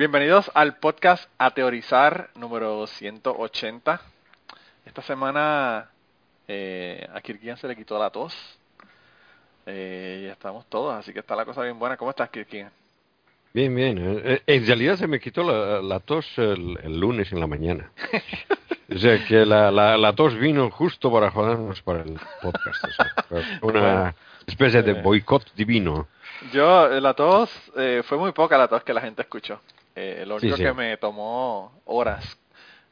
Bienvenidos al podcast A Teorizar número 180. Esta semana eh, a Kirkian se le quitó la tos. Eh, ya estamos todos, así que está la cosa bien buena. ¿Cómo estás, Kirkian? Bien, bien. Eh, En realidad se me quitó la, la tos el, el lunes en la mañana. O sea que la, la, la tos vino justo para jodernos para el podcast. o sea, fue una especie de eh. boicot divino. Yo, eh, la tos, eh, fue muy poca la tos que la gente escuchó. Eh, lo único sí. que me tomó horas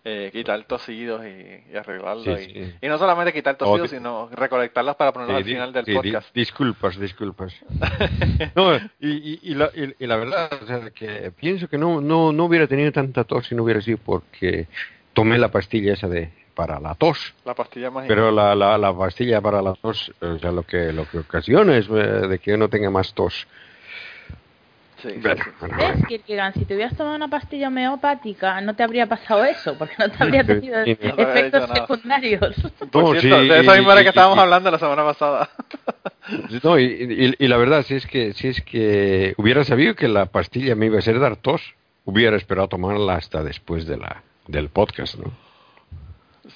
eh, quitar tosidos y, y arreglarlo. Sí, y, no solamente quitar Oh, tosidos, sino recolectarlas para ponerlas al final del di- podcast. disculpas, disculpas. No, y, y, la, y, la verdad, o sea, que pienso que no, no, no hubiera tenido tanta tos si no hubiera sido porque tomé la pastilla esa de para la tos. La pastilla más Pero la, la, la pastilla para la tos, o sea, lo que, lo que ocasiona es eh, de que no tenga más tos. Sí, sí, Bueno, sí. bueno. Si te hubieras tomado una pastilla homeopática, no te habría pasado eso, porque no te habría tenido sí, no efectos secundarios. Por No, de esa y- misma era que y- estábamos y- hablando la semana pasada. No, y, y- y la verdad, si es que si es que hubiera sabido que la pastilla me iba a hacer dar tos, hubiera esperado tomarla hasta después de la del podcast, ¿no?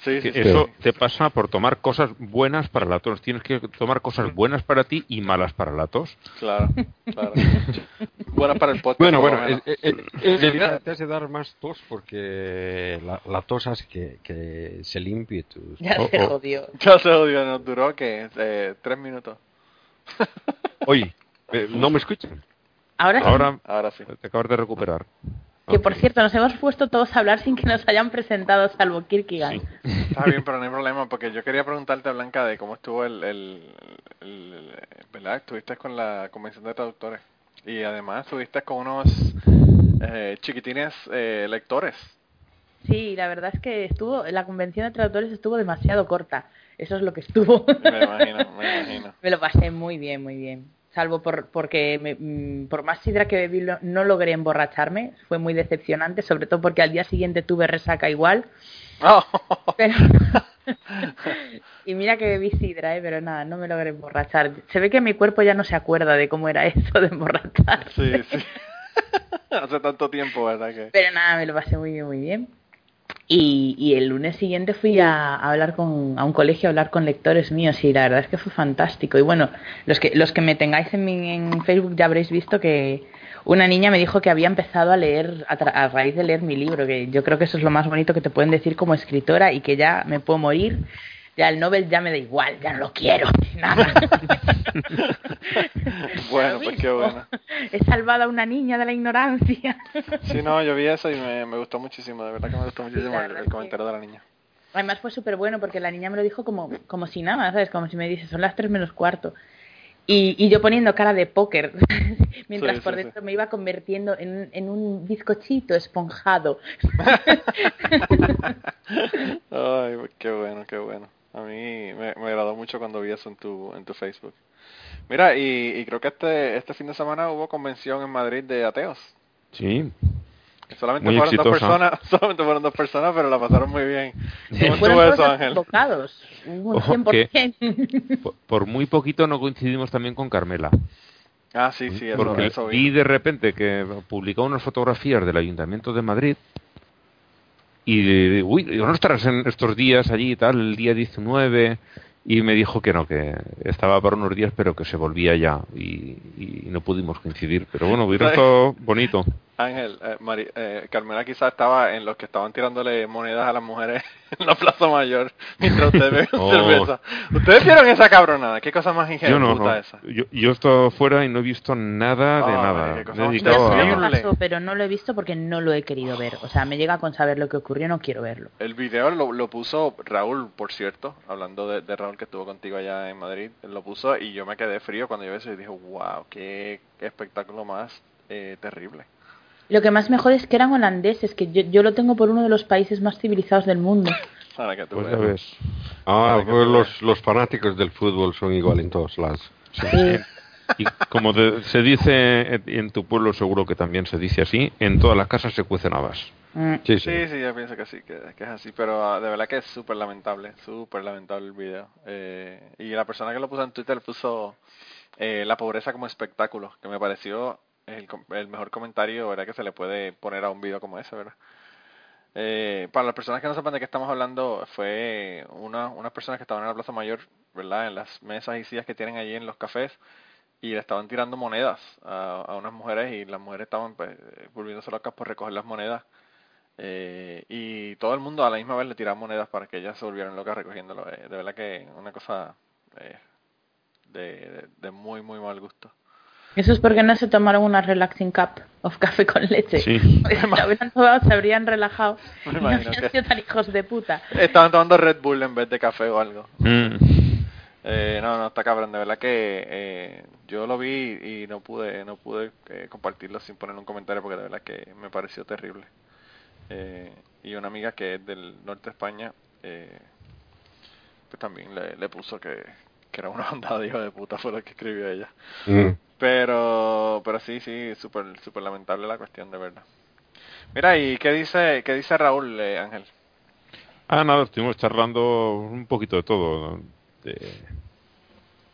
Sí, sí, Que sí. eso te pasa por tomar cosas buenas para la tos. Tienes que tomar cosas buenas para ti y malas para la tos. Claro, claro. Bueno para el podcast. Bueno, bueno, menos. eh, eh, eh, dar más tos porque la, la tos hace que, que se limpie tus... Ya oh, se oh. jodió. Ya se odió, nos duró que eh, tres minutos. Oye, eh, ¿no me escuchan? Ahora sí, Ahora Ahora sí. te acabas de recuperar. Que por cierto, nos hemos puesto todos a hablar sin que nos hayan presentado, salvo Kierkegaard. Está bien, pero no hay problema, porque yo quería preguntarte, Blanca, de cómo estuvo el, el, el- el- ¿verdad? Estuviste con la convención de traductores y además estuviste con unos eh, chiquitines eh, lectores. Sí, la verdad es que estuvo, la convención de traductores estuvo demasiado corta. Eso es lo que estuvo. Me imagino, me imagino. Me lo pasé muy bien, muy bien. Salvo por, porque me- mm, por más sidra que bebí no logré emborracharme. Fue muy decepcionante, sobre todo porque al día siguiente tuve resaca igual. Oh. Pero... y mira que bebí sidra, ¿eh? pero nada, no me logré emborrachar. Se ve que mi cuerpo ya no se acuerda de cómo era eso de emborracharse. Sí, sí. Hace tanto tiempo, ¿verdad? Que... Pero nada, me lo pasé muy bien, muy bien. Y, y el lunes siguiente fui a, hablar con, a un colegio a hablar con lectores míos y la verdad es que fue fantástico. Y bueno, los que, los que me tengáis en, mi- en Facebook ya habréis visto que una niña me dijo que había empezado a leer a, tra- a raíz de leer mi libro, que yo creo que eso es lo más bonito que te pueden decir como escritora y que ya me puedo morir. Ya el Nobel ya me da igual, ya no lo quiero. Nada. Bueno, pues qué bueno. He salvado a una niña de la ignorancia. Sí, no, yo vi eso y me, me gustó muchísimo, de verdad que me gustó muchísimo el, que- comentario de la niña. Además fue súper bueno porque la niña me lo dijo como, como si nada, ¿sabes? Como si me dice, son las tres menos cuarto. Y, y yo poniendo cara de póker, mientras Sí, por sí, dentro me iba convirtiendo en, en un bizcochito esponjado. Ay, qué bueno, qué bueno. A mí me, me agradó mucho cuando vi eso en tu, en tu Facebook. Mira, y, y creo que este, este fin de semana hubo convención en Madrid de ateos. Sí. Solamente Muy fueron dos personas, solamente fueron dos personas, pero la pasaron muy bien. ¿Cómo Fueron eso, Ángel? equivocados. Un Ojo, 100%. Por, por muy poquito no coincidimos también con Carmela. Ah, sí, sí, eso, porque eso vi vi. de repente que publicó unas fotografías del Ayuntamiento de Madrid y, uy, digo, no estarás en estos días allí y tal, el día 19, y me dijo que no, que estaba para unos días, pero que se volvía ya y, y no pudimos coincidir. Pero bueno, hubiera estado bonito. Ángel, eh, Mari- eh, Carmela quizás estaba en los que estaban tirándole monedas a las mujeres en la Plaza Mayor mientras ustedes bebían Oh. cerveza. ¿Ustedes vieron esa cabronada? ¿Qué cosa más Yo ingenua no, no. esa? Yo, yo he estado fuera y no he visto nada de nada. qué cosa Me pasó, pero no lo he visto porque no lo he querido ver. O sea, me llega con saber lo que ocurrió, no quiero verlo. El video lo, lo puso Raúl, por cierto, hablando de, de Raúl que estuvo contigo allá en Madrid, lo puso y yo me quedé frío cuando yo vi eso y dije, wow, qué, qué espectáculo más eh, terrible. Lo que más me jode es que eran holandeses, que yo, yo lo tengo por uno de los países más civilizados del mundo. Para que tú Pues ya veas. ves. Ah, Para pues los, los fanáticos del fútbol son igual en todos lados. Sí. Y como te- se dice en- en tu pueblo, seguro que también se dice así, en todas las casas se cuecen habas. Mm. Sí, sí. Sí, sí, yo pienso que sí, que, que es así, pero ah, de verdad que es súper lamentable, súper lamentable el video. Eh, y la persona que lo puso en Twitter puso eh, la pobreza como espectáculo, que me pareció el, el mejor comentario, ¿verdad? Que se le puede poner a un video como ese, ¿verdad? Eh, para las personas que no sepan de qué estamos hablando, fue una, unas personas que estaban en la Plaza Mayor, ¿verdad? En las mesas y sillas que tienen allí en los cafés y le estaban tirando monedas a, a unas mujeres y las mujeres estaban pues, eh, volviéndose locas por recoger las monedas. Eh, y todo el mundo a la misma vez le tiraba monedas para que ellas se volvieran locas recogiéndolo. Eh, de verdad que una cosa eh, de, de, de muy, muy mal gusto. Eso es porque no se tomaron una relaxing cup of café con leche. Sí. Pues si tomado, se habrían relajado. Me y no habrían sido tan hijos de puta. Estaban tomando Red Bull en vez de café o algo. Mm. Eh, no, no, está cabrón, de verdad que eh, yo lo vi y no pude no pude eh, compartirlo sin poner un comentario porque de verdad que me pareció terrible. Eh, y una amiga que es del norte de España, eh, pues también le, le puso que, que era una bandada de hijos de puta, fue lo que escribió ella. Mm. Pero, pero sí, sí, súper super lamentable la cuestión, de verdad. Mira, ¿y qué dice, qué dice Raúl, eh, Ángel? Ah, nada, estuvimos charlando un poquito de todo. De,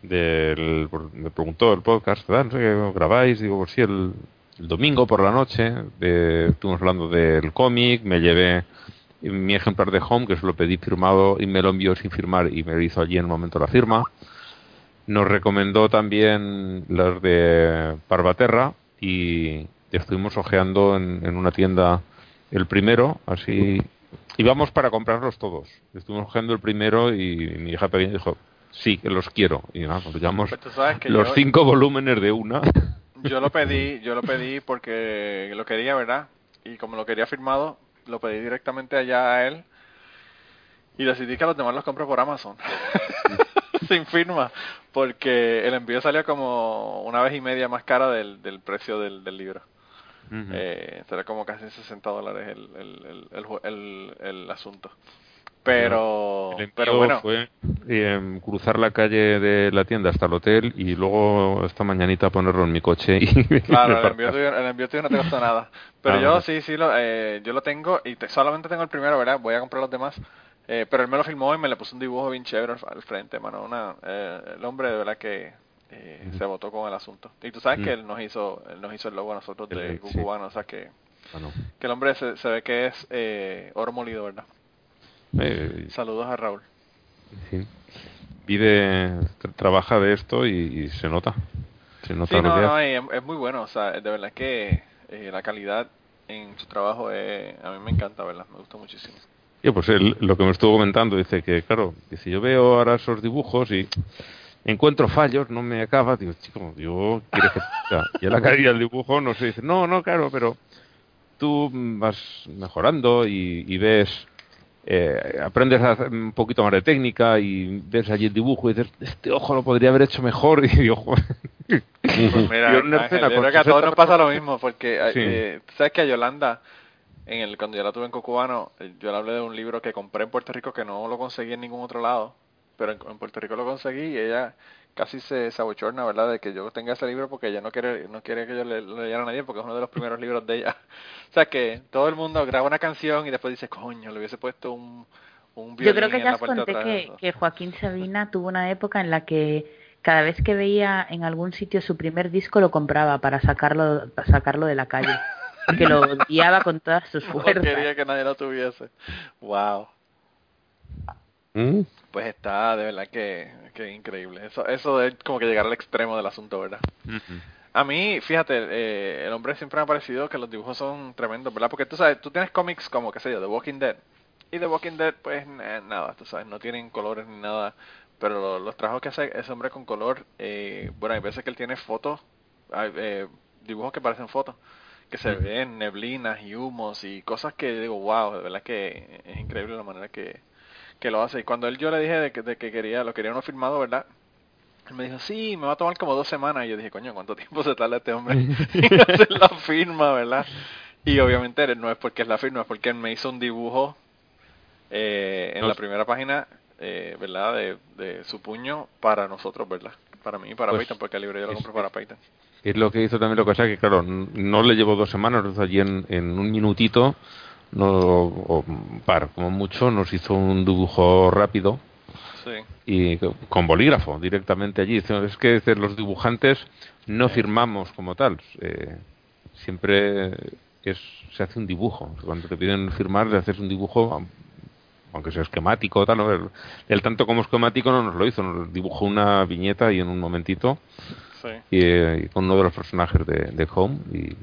del, por- me preguntó el podcast, ¿verdad? No grabáis. Digo, pues sí, el, el domingo por la noche. De, estuvimos hablando del cómic. Me llevé mi ejemplar de Home, que se lo pedí firmado y me lo envió sin firmar y me lo hizo allí en el momento la firma. Nos recomendó también los de Parvaterra y estuvimos ojeando en, en una tienda el primero, así íbamos para comprarlos todos. Estuvimos cogiendo el primero y mi hija pequeña dijo, sí, que los quiero. Y nada, pues llevamos Pues los yo- cinco volúmenes de una. Yo lo pedí, yo lo pedí porque lo quería, ¿verdad? Y como lo quería firmado, lo pedí directamente allá a él y decidí que los demás los compro por Amazon. Sin firma, porque el envío salió como una vez y media más cara del, del precio del, del libro. Ujú. Eh, será como casi 60 dólares el, el, el, el el- asunto. Pero, El pero bueno, fue eh, cruzar la calle de la tienda hasta el hotel y luego esta mañanita ponerlo en mi coche y Claro, el envío, tuyo, el envío tuyo no te costó nada. Pero Ah, yo sí, sí, lo, eh, yo lo tengo y te- solamente tengo el primero, ¿verdad? Voy a comprar los demás. Eh, pero él me lo filmó y me le puso un dibujo bien chévere al, al frente, mano. Una, eh, el hombre de verdad que eh, se votó con el asunto. Y tú sabes Mm. que él nos hizo él nos hizo el logo a nosotros de sí. Cucubano, o sea que, Bueno, que el hombre se, se ve que es eh, oro molido, ¿verdad? eh, Saludos a Raúl. sí. Vive, tra- trabaja de esto y, y se nota. Se nota Sí, no, no, es, es muy bueno, o sea, de verdad que la calidad en su trabajo es, a mí me encanta, ¿verdad? Me gusta muchísimo. Y pues él, lo que me estuvo comentando, dice que, claro, dice, yo veo ahora esos dibujos y encuentro fallos, no me acaba. Digo, chico, yo quiero que... y a la caída del dibujo no se dice, no, no, claro, pero tú vas mejorando y, y ves, eh, aprendes a hacer un poquito más de técnica y ves allí el dibujo y dices, este ojo lo podría haber hecho mejor. Y digo, joder. Pues mira, Y en una Ángel, escena yo con creo que a 60 todos nos pasa lo mismo, porque eh, Sí. eh, sabes que a Yolanda, en el, cuando yo la tuve en Cocubano, eh, yo le hablé de un libro que compré en Puerto Rico que no lo conseguí en ningún otro lado, pero en, en Puerto Rico lo conseguí y ella casi se sabochorna, ¿verdad? De que yo tenga ese libro porque ella no quiere no quiere que yo le, lo leyera a nadie porque es uno de los primeros libros de ella. O sea que todo el mundo graba una canción y después dice, coño, le hubiese puesto un, un Yo creo violín que ya os conté que, que Joaquín Sabina tuvo una época en la que cada vez que veía en algún sitio su primer disco lo compraba para sacarlo, para sacarlo de la calle. Porque lo odiaba con todas sus No fuerzas. quería que nadie lo tuviese. Wow. ¿Mm? Pues está de verdad que, que increíble. Eso, eso es como que llegar al extremo del asunto, ¿verdad? A mí, fíjate, eh, el hombre siempre me ha parecido que los dibujos son tremendos, ¿verdad? Porque tú sabes, tú tienes cómics como, qué sé yo, The Walking Dead. Y The Walking Dead, pues eh, nada, tú sabes, no tienen colores ni nada. Pero lo- los trabajos que hace ese hombre con color, eh, bueno, hay veces que él tiene fotos, hay, eh, dibujos que parecen fotos, que se ven neblinas y humos y cosas que digo, wow, de verdad que es increíble la manera que, que lo hace. Y cuando él yo le dije de que, de que quería, lo quería uno firmado, ¿verdad? Él me dijo, sí, me va a tomar como dos semanas. Y yo dije, coño, ¿cuánto tiempo se tarda este hombre en hacer la firma, verdad? Y obviamente no es porque es la firma, es porque él me hizo un dibujo eh, en No la primera página, eh, ¿verdad? De, de su puño para nosotros, ¿verdad? Para mí y para Pues, Peyton, porque el libro yo lo es- compré para Peyton. Es lo que hizo también lo que pasa que, claro, no le llevó dos semanas, allí en, en un minutito, no, o par, como mucho, nos hizo un dibujo rápido Sí, y co- con bolígrafo directamente allí. Es que los dibujantes no firmamos como tal, eh, siempre es, se hace un dibujo. Cuando te piden firmar, le haces un dibujo, aunque sea esquemático, tal, ¿no? el, el tanto como esquemático no nos lo hizo, nos dibujó una viñeta y en un momentito sí. y, eh, y con uno de los personajes de, de Home y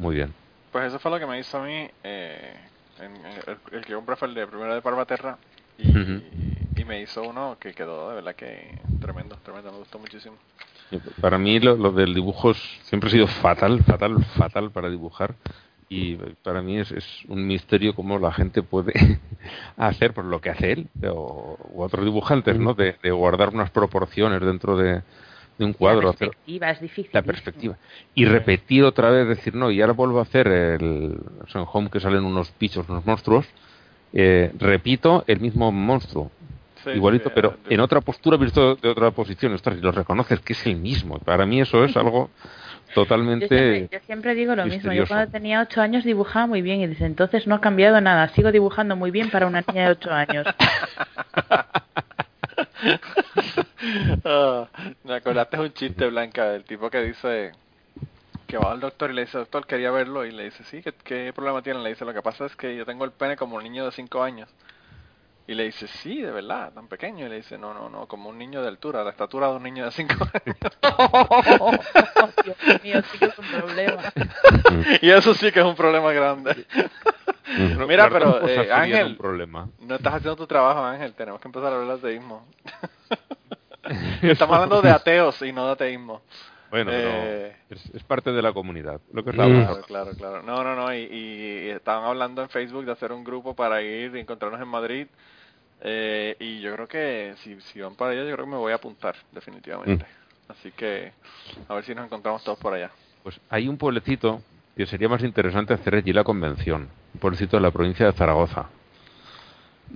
muy bien. Pues eso fue lo que me hizo a mí. Eh, en- en- el, el que compré fue el de primero de Parvaterra. Y, me hizo uno que quedó de verdad que tremendo, tremendo, me gustó muchísimo. Y Para mí lo, lo del dibujo es- siempre ha sido fatal, fatal, fatal para dibujar y para mí es, es un misterio cómo la gente puede hacer por lo que hace él o, u otros dibujantes, ¿no? De, de guardar unas proporciones dentro de, de un cuadro, la hacer perspectiva es difícil. la perspectiva y repetir otra vez, decir no y ahora vuelvo a hacer el en Home que salen unos bichos, unos monstruos, eh, repito el mismo monstruo Sí, igualito, sí, pero eh, en otra postura visto de otra posición. Ostras, y lo reconoces que es el mismo. Para mí eso es algo Yo totalmente... siempre, yo siempre digo lo mismo. Yo misterioso. cuando tenía ocho años dibujaba muy bien y desde entonces no ha cambiado nada. Sigo dibujando muy bien para una niña de ocho años. Ah, me acordaste un chiste, Blanca, del tipo que dice que va al doctor y le dice, doctor, quería verlo. Y le dice, sí, ¿qué, qué problema tiene? Le dice, lo que pasa es que yo tengo el pene como un niño de 5 años. Y le dice, sí, de verdad, tan pequeño. Y le dice, no, no, no, como un niño de altura, la estatura de un niño de 5 años. Dios mío, sí que es un problema. y eso sí que es un problema grande. Mira, pero, cosas eh, serían Ángel, un problema. No estás haciendo tu trabajo, Ángel. Tenemos que empezar a hablar de ateísmo. Estamos hablando de ateos y no de ateísmo. Bueno, Eh, pero es, es parte de la comunidad. Lo que Mm. Claro, claro, claro. No, no, no. Y, y estaban hablando en Facebook de hacer un grupo para ir y encontrarnos en Madrid. Eh, y yo creo que si, si van para allá, yo creo que me voy a apuntar, definitivamente. Así que a ver si nos encontramos todos por allá. Pues hay un pueblecito que sería más interesante hacer allí la convención. Un pueblecito de la provincia de Zaragoza.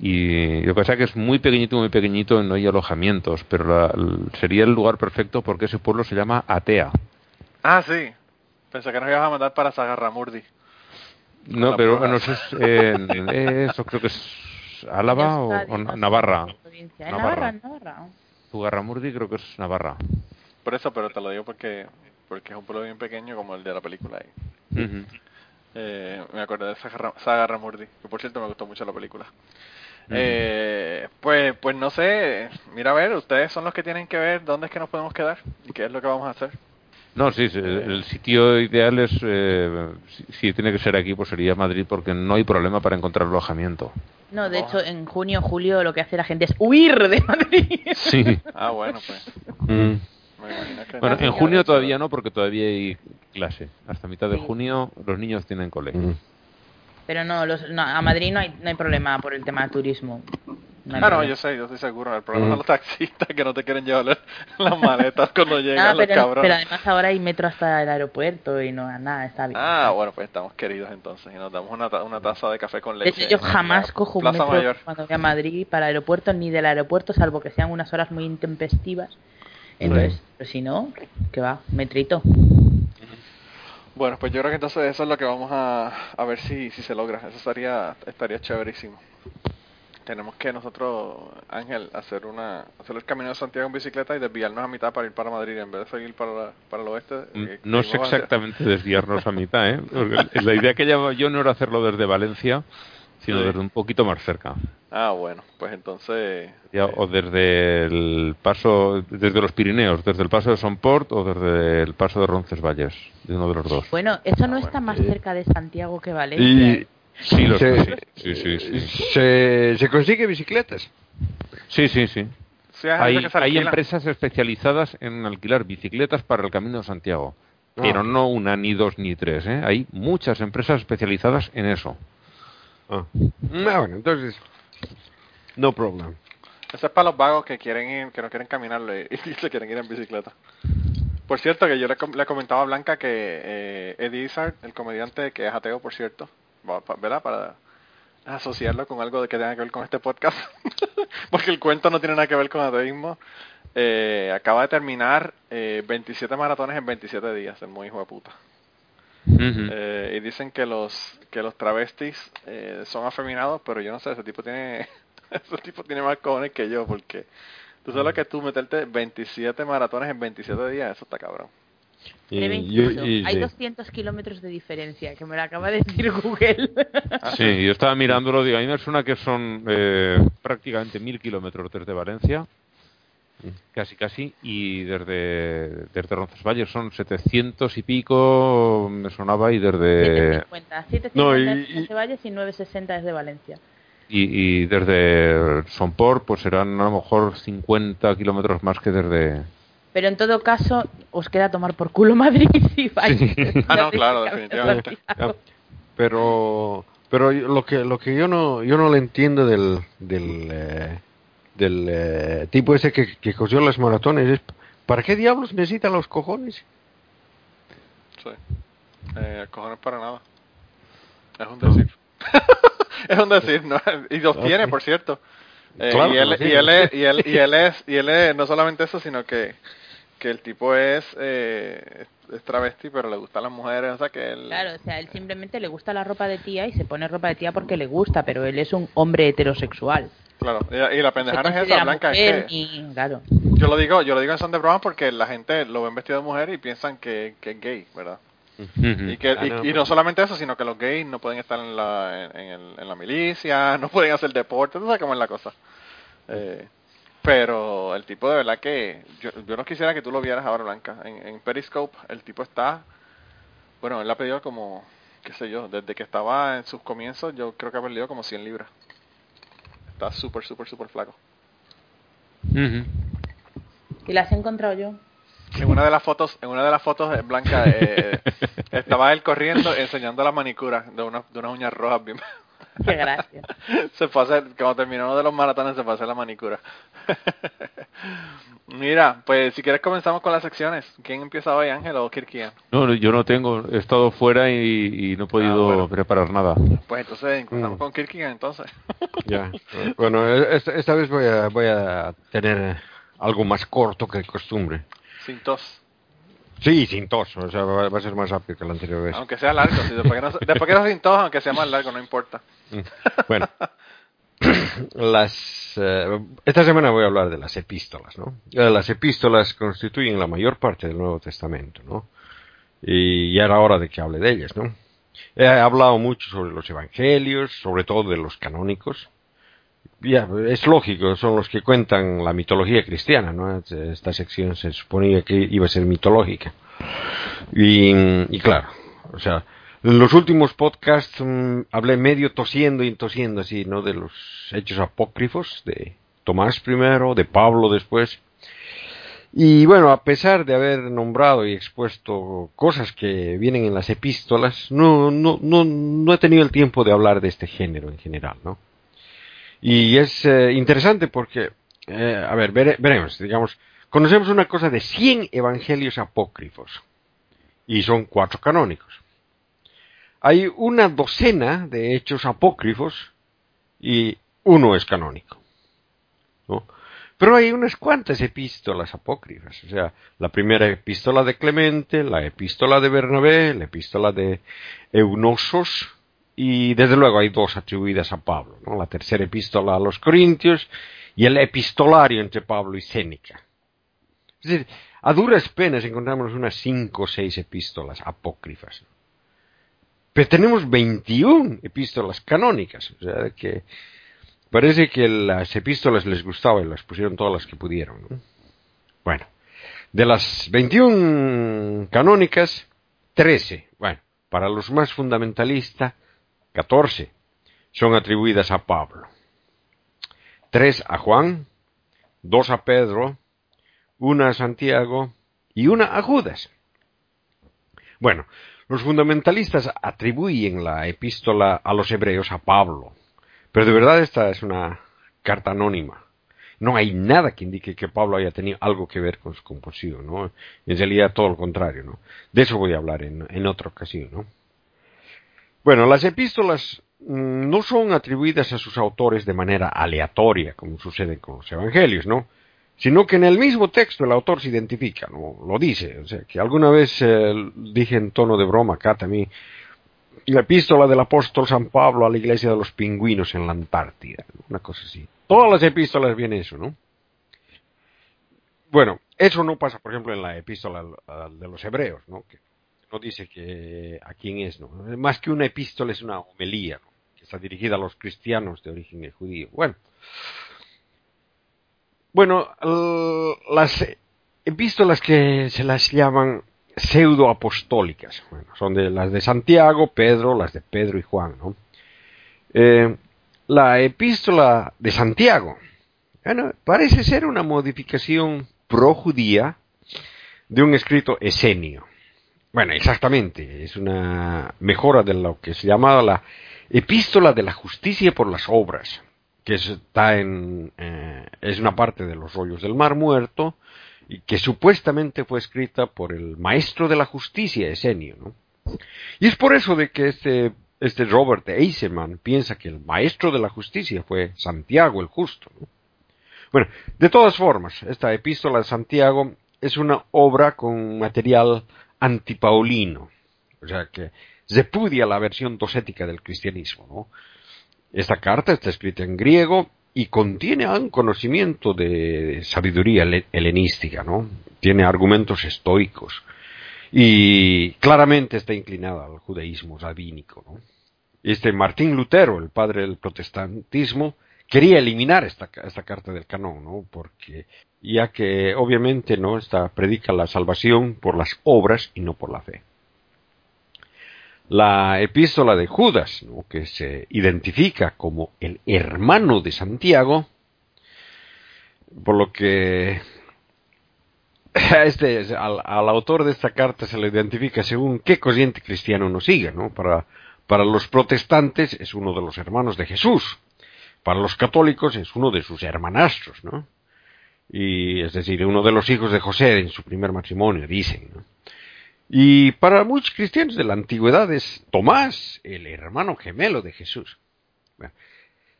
Y lo que pasa es que es muy pequeñito, muy pequeñito, no hay alojamientos, pero la- sería el lugar perfecto porque ese pueblo se llama Atea. Ah, sí. Pensé que nos ibas a mandar para Sagarramurdi. No, pero bueno, eso es eso creo que es Álava o, Navarra. provincia. ¿En Navarra. Navarra. Zugarramurdi creo que es Navarra. Por eso, pero te lo digo porque porque es un pueblo bien pequeño como el de la película ahí. Eh, me acordé de Saga, Saga Ramurdi, que por cierto me gustó mucho la película. Eh, pues, pues no sé, mira a ver, ustedes son los que tienen que ver dónde es que nos podemos quedar y qué es lo que vamos a hacer. No, sí, el, sitio ideal es, eh, si, si tiene que ser aquí, pues sería Madrid porque no hay problema para encontrar alojamiento. No, de hecho, en junio o julio lo que hace la gente es huir de Madrid. Sí. Ah, bueno, pues Mm. me. Bueno, en junio todavía no porque todavía hay clase. Hasta mitad de Sí. junio los niños tienen cole. Mm. Pero no, los, no, a Madrid no hay, no hay problema por el tema de turismo. No Ah, no, problema. yo sé, yo estoy seguro. El problema Mm. son los taxistas que no te quieren llevar las- maletas cuando Ah, llegan los pero, cabrones. pero además ahora hay metro hasta el aeropuerto y no nada, está bien. Ah, bueno, pues estamos queridos entonces y nos damos una, ta- una taza de café con De leche. hecho, yo jamás cojo un metro Mayor. cuando voy a Madrid para el aeropuerto, ni del aeropuerto, salvo que sean unas horas muy intempestivas. Entonces, pero si no, que va, metrito. Bueno, pues yo creo que entonces eso es lo que vamos a, a ver si, si se logra. Eso estaría, estaría chéverísimo. Tenemos que nosotros, Ángel, hacer una hacer el camino de Santiago en bicicleta y desviarnos a mitad para ir para Madrid en vez de seguir para, para el oeste. eh, No hacer- exactamente desviarnos a mitad, ¿eh? Porque La idea que llevaba yo no era hacerlo desde Valencia, sino Sí. desde un poquito más cerca. Ah, bueno, pues entonces... Ya, eh, o desde el paso, desde los Pirineos, desde el paso de Somport o desde el paso de Roncesvalles, de uno de los dos. Bueno, eso no Ah, está bueno, más cerca de Santiago que Valencia. Y ¿eh? Sí, los se, sí, sí, sí. se, se consigue bicicletas. Sí, sí, sí. hay, empresas especializadas en alquilar bicicletas para el Camino de Santiago. Ah. Pero no una, ni dos, ni tres. ¿eh? Hay muchas empresas especializadas en eso. Ah, Ah, bueno, entonces, no problem. Eso es para los vagos que quieren ir, que no quieren caminarlo y, se quieren ir en bicicleta. Por cierto, que yo le, le comentaba a Blanca que eh, Eddie Izzard, el comediante que es ateo, por cierto, ¿verdad? Para asociarlo con algo que tenga que ver con este podcast, porque el cuento no tiene nada que ver con ateísmo, eh, acaba de terminar eh, 27 maratones en 27 días, el muy hijo de puta. Eh, y dicen que los que los travestis eh, son afeminados, pero yo no sé, ese tipo tiene ese tipo tiene más cojones que yo, porque tú sabes lo que tú meterte 27 maratones en 27 días, eso está cabrón. Y- Debe y- incluso. y- Hay sí. 200 kilómetros de diferencia, que me lo acaba de decir Google. Sí, yo estaba mirándolo, digo, a mí me suena que son eh, prácticamente mil kilómetros desde Valencia, casi casi, y desde, desde Roncesvalles son 700 y pico, me sonaba, y desde 750. 750 No, y- es de y- Valles y 960 es de Valencia. y, y desde Somport pues serán a lo mejor 50 kilómetros más que desde... Pero en todo caso, os queda tomar por culo Madrid si vais. Sí. Ah, no, claro, definitivamente. Pero pero yo- lo que lo que yo no yo no le entiendo del del eh, del eh, tipo ese que, que cogió las maratones es ¿para qué diablos necesita los cojones? Sí. Eh, cojones para nada. Es un decir. es un decir, ¿no? Y los tiene, por cierto. Eh, Claro y, él, y, él es, y, él, y él es, y él es no solamente eso, sino que, que el tipo es, eh, es travesti, pero le gustan las mujeres, o sea que él... Claro, o sea, él simplemente le gusta la ropa de tía y se pone ropa de tía porque le gusta, pero él es un hombre heterosexual. Claro, y, y la pendejada no es esa, Blanca, mujer es que y- claro. yo lo digo, yo lo digo en son de broma porque la gente lo ven vestido de mujer y piensan que, que es gay, ¿verdad? Y, que, y, no, y no solamente eso, sino que los gays no pueden estar en la, en, en el- en la milicia, no pueden hacer deporte, tú sabes cómo es la cosa. Eh, pero el tipo de verdad que yo, yo no quisiera que tú lo vieras ahora, Blanca. En, en Periscope el tipo está, bueno, él ha pedido como, qué sé yo, desde que estaba en sus comienzos, yo creo que ha perdido como 100 libras. Está súper, súper, súper flaco. Y las he encontrado yo. En una de las fotos, en una de las fotos eh, Blanca eh, estaba él corriendo enseñando la manicura de una, de unas uñas rojas bien. Qué gracia. se fue a hacer, cuando terminó uno de los maratones se fue a hacer la manicura. Mira, pues si quieres comenzamos con las secciones. ¿Quién empieza hoy, Ángel o Kirkian? No, no, yo no tengo, he estado fuera y, y no he podido Ah, bueno. preparar nada. Pues entonces empezamos Mm. con Kirkian entonces. Ya. Bueno, esta, esta vez voy a voy a tener algo más corto que de costumbre. Sin tos. Sí, sin tos, o sea, va, va a ser más rápido que la anterior vez. Aunque sea largo. si después, que no, después que sea sin tos, aunque sea más largo, no importa. Mm. Bueno, las eh, esta semana voy a hablar de las epístolas, ¿no? Eh, Las epístolas constituyen la mayor parte del Nuevo Testamento, ¿no? Y ya era hora de que hable de ellas, ¿no? He hablado mucho sobre los evangelios, sobre todo de los canónicos. Es lógico, son los que cuentan la mitología cristiana, ¿no? Esta sección se suponía que iba a ser mitológica. Y, claro, o sea, en los últimos podcasts mm, hablé medio tosiendo y tosiendo así, ¿no? De los hechos apócrifos, de Tomás primero, de Pablo después. Y bueno, a pesar de haber nombrado y expuesto cosas que vienen en las epístolas, no, no, no, no he tenido el tiempo de hablar de este género en general, ¿no? Y es eh, interesante porque, eh, a ver, vere- veremos, digamos, conocemos una cosa de 100 evangelios apócrifos y son cuatro canónicos. Hay una docena de hechos apócrifos y uno es canónico. ¿no? Pero hay unas cuantas epístolas apócrifas, o sea, la primera epístola de Clemente, la epístola de Bernabé, la epístola de Eunosos, y desde luego hay dos atribuidas a Pablo, la tercera epístola a los Corintios y el epistolario entre Pablo y Séneca. Es decir, a duras penas encontramos unas cinco o seis epístolas apócrifas. Pero tenemos 21 epístolas canónicas, o sea que parece que las epístolas les gustaba y las pusieron todas las que pudieron. ¿no? Bueno, de las 21 canónicas, 13, bueno, para los más fundamentalistas, 14 son atribuidas a Pablo, 3 a Juan, 2 a Pedro, una a Santiago y una a Judas. Bueno, los fundamentalistas atribuyen la epístola a los hebreos a Pablo, pero de verdad esta es una carta anónima. No hay nada que indique que Pablo haya tenido algo que ver con su composición, ¿no? En realidad todo lo contrario, ¿no? De eso voy a hablar en, en otra ocasión, ¿no? Bueno, las epístolas mm, no son atribuidas a sus autores de manera aleatoria, como sucede con los evangelios, ¿no? Sino que en el mismo texto el autor se identifica, ¿no? Lo dice, o sea, que alguna vez eh, dije en tono de broma acá también, la epístola del apóstol San Pablo a la iglesia de los pingüinos en la Antártida, una cosa así. Todas las epístolas viene eso, ¿no? Bueno, eso no pasa, por ejemplo, en la epístola de los hebreos, ¿no? No dice que a quién es, ¿no? Más que una epístola es una homilía, ¿no? Que está dirigida a los cristianos de origen judío. Bueno, bueno, las epístolas que se las llaman pseudoapostólicas, bueno, son de las de Santiago, Pedro, las de Pedro y Juan, ¿no? Eh, la epístola de Santiago, bueno, parece ser una modificación pro-judía de un escrito esenio. Bueno, exactamente, es una mejora de lo que se llamaba la epístola de la justicia por las obras, que está en, eh, es una parte de los rollos del Mar Muerto y que supuestamente fue escrita por el maestro de la justicia, Esenio, ¿no? Y es por eso de que este, este Robert Eisenman piensa que el maestro de la justicia fue Santiago el Justo, ¿no? Bueno, de todas formas, esta epístola de Santiago es una obra con material antipaulino, o sea que repudia la versión dosética del cristianismo, ¿no? Esta carta está escrita en griego y contiene un conocimiento de sabiduría hel- helenística, ¿no? Tiene argumentos estoicos y claramente está inclinada al judaísmo rabínico. Este Martín Lutero, el padre del protestantismo, quería eliminar esta, esta carta del canon, ¿no? Porque ya que obviamente no esta predica la salvación por las obras y no por la fe. La epístola de Judas, que se identifica como el hermano de Santiago, por lo que este, al, al autor de esta carta se le identifica según qué corriente cristiano nos sigue, ¿no? Para, para los protestantes es uno de los hermanos de Jesús, para los católicos es uno de sus hermanastros, ¿no? Y es decir, uno de los hijos de José en su primer matrimonio, dicen, ¿no? Y para muchos cristianos de la antigüedad es Tomás, el hermano gemelo de Jesús.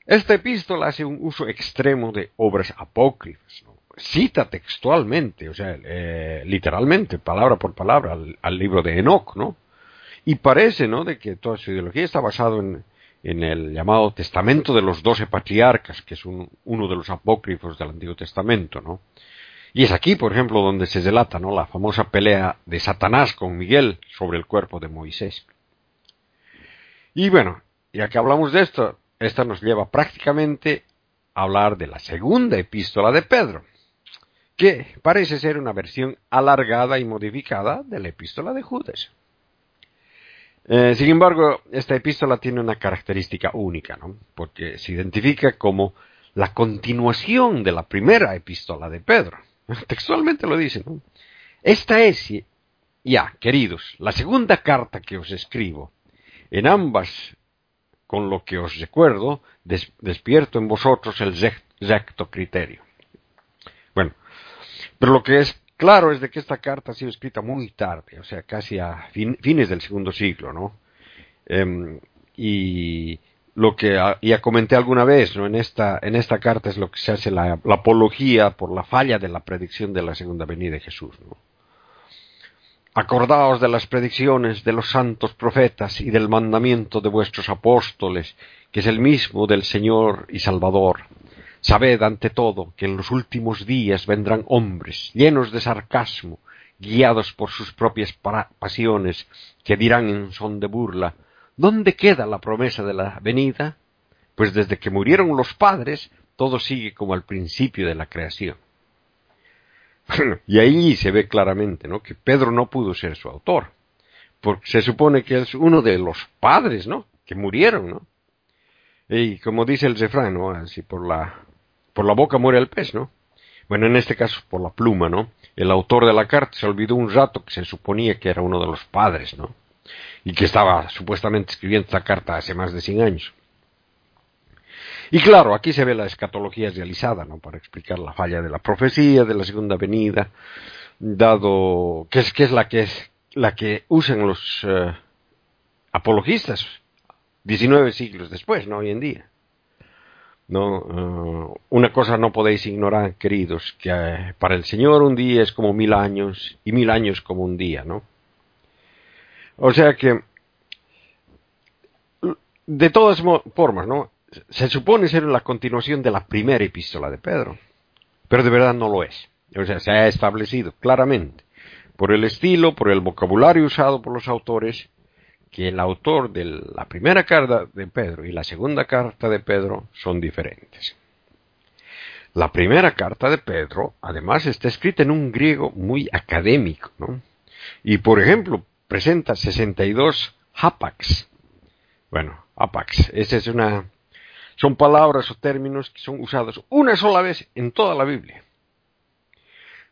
Esta epístola hace un uso extremo de obras apócrifas, cita textualmente, o sea, eh, literalmente, palabra por palabra, al, libro de Enoch, ¿no? Y parece, ¿no?, de que toda su ideología está basado en, en el llamado Testamento de los Doce Patriarcas, que es un, uno de los apócrifos del Antiguo Testamento, ¿no? Y es aquí, por ejemplo, donde se delata ¿no? la famosa pelea de Satanás con Miguel sobre el cuerpo de Moisés. Y bueno, ya que hablamos de esto, esta nos lleva prácticamente a hablar de la segunda epístola de Pedro, que parece ser una versión alargada y modificada de la epístola de Judas. Eh, sin embargo, esta epístola tiene una característica única, ¿no? porque se identifica como la continuación de la primera epístola de Pedro. Textualmente lo dice, ¿no? Esta es, ya, queridos, la segunda carta que os escribo. En ambas con lo que os recuerdo, despierto en vosotros el recto criterio. Bueno, pero lo que es claro es de que esta carta ha sido escrita muy tarde, o sea, casi a fines del segundo siglo, ¿no? Em, y lo que ya comenté alguna vez, ¿no? En esta, en esta carta es lo que se hace la, la apología por la falla de la predicción de la segunda venida de Jesús, ¿no? Acordaos de las predicciones de los santos profetas y del mandamiento de vuestros apóstoles, que es el mismo del Señor y Salvador. Sabed ante todo que en los últimos días vendrán hombres llenos de sarcasmo, guiados por sus propias pasiones, que dirán en son de burla, ¿dónde queda la promesa de la venida? Pues desde que murieron los padres, todo sigue como al principio de la creación. y ahí se ve claramente ¿no? que Pedro no pudo ser su autor, porque se supone que es uno de los padres ¿no? que murieron. ¿no? Y como dice el refrán, ¿no? así por la, por la boca muere el pez, ¿no? Bueno, en este caso por la pluma, ¿no? El autor de la carta se olvidó un rato que se suponía que era uno de los padres, ¿no? Y que estaba supuestamente escribiendo esta carta hace más de 100 años. Y claro, aquí se ve la escatología realizada, ¿no? Para explicar la falla de la profecía, de la segunda venida, dado que es, la que es la que usan los eh, apologistas 19 siglos después, ¿no? Hoy en día. No, eh, una cosa no podéis ignorar, queridos, que eh, para el Señor un día es como mil años y mil años como un día, ¿no? O sea que, de todas formas, ¿no? se supone ser la continuación de la primera epístola de Pedro, pero de verdad no lo es. O sea, se ha establecido claramente por el estilo, por el vocabulario usado por los autores, que el autor de la primera carta de Pedro y la segunda carta de Pedro son diferentes. La primera carta de Pedro, además, está escrita en un griego muy académico, ¿no? Y, por ejemplo, presenta 62 hapax. Bueno, hapax, esa es una son palabras o términos que son usados una sola vez en toda la Biblia.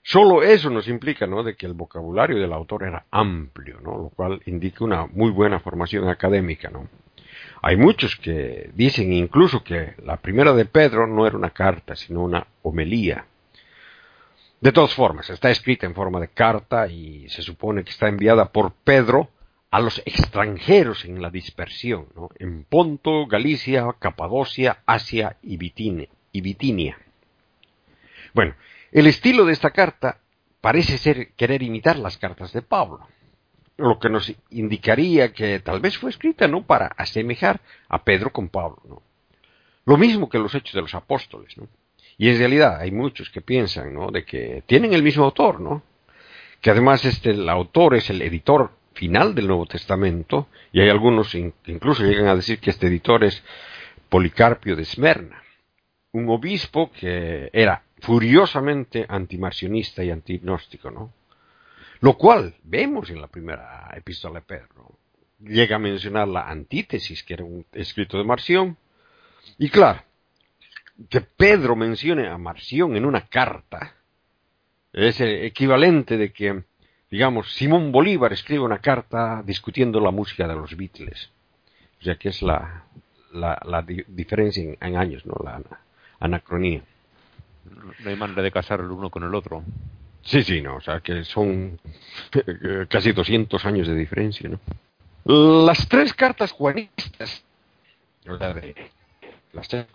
Solo eso nos implica, ¿no?, de que el vocabulario del autor era amplio, ¿no?, lo cual indica una muy buena formación académica, ¿no? Hay muchos que dicen incluso que la primera de Pedro no era una carta, sino una homelía. De todas formas, está escrita en forma de carta y se supone que está enviada por Pedro a los extranjeros en la dispersión, ¿no? en Ponto, Galicia, Capadocia, Asia y, Bitinia. Bueno, el estilo de esta carta parece ser querer imitar las cartas de Pablo, lo que nos indicaría que tal vez fue escrita no para asemejar a Pedro con Pablo, ¿no? Lo mismo que los hechos de los apóstoles, ¿no? Y en realidad hay muchos que piensan, ¿no? De que tienen el mismo autor, ¿no? Que además este el autor es el editor final del Nuevo Testamento, y hay algunos que incluso llegan a decir que este editor es Policarpio de Esmerna, un obispo que era furiosamente antimarcionista y antignóstico, ¿no? Lo cual vemos en la primera epístola de Pedro. Llega a mencionar la antítesis, que era un escrito de Marción, y claro, que Pedro mencione a Marción en una carta es el equivalente de que digamos, Simón Bolívar escribe una carta discutiendo la música de los Beatles. O sea que es la, la, diferencia en, años, ¿no? La anacronía. No hay manera de casar el uno con el otro. Sí, sí, no, o sea que son casi 200 años de diferencia, ¿no? Las tres cartas juanistas, las tres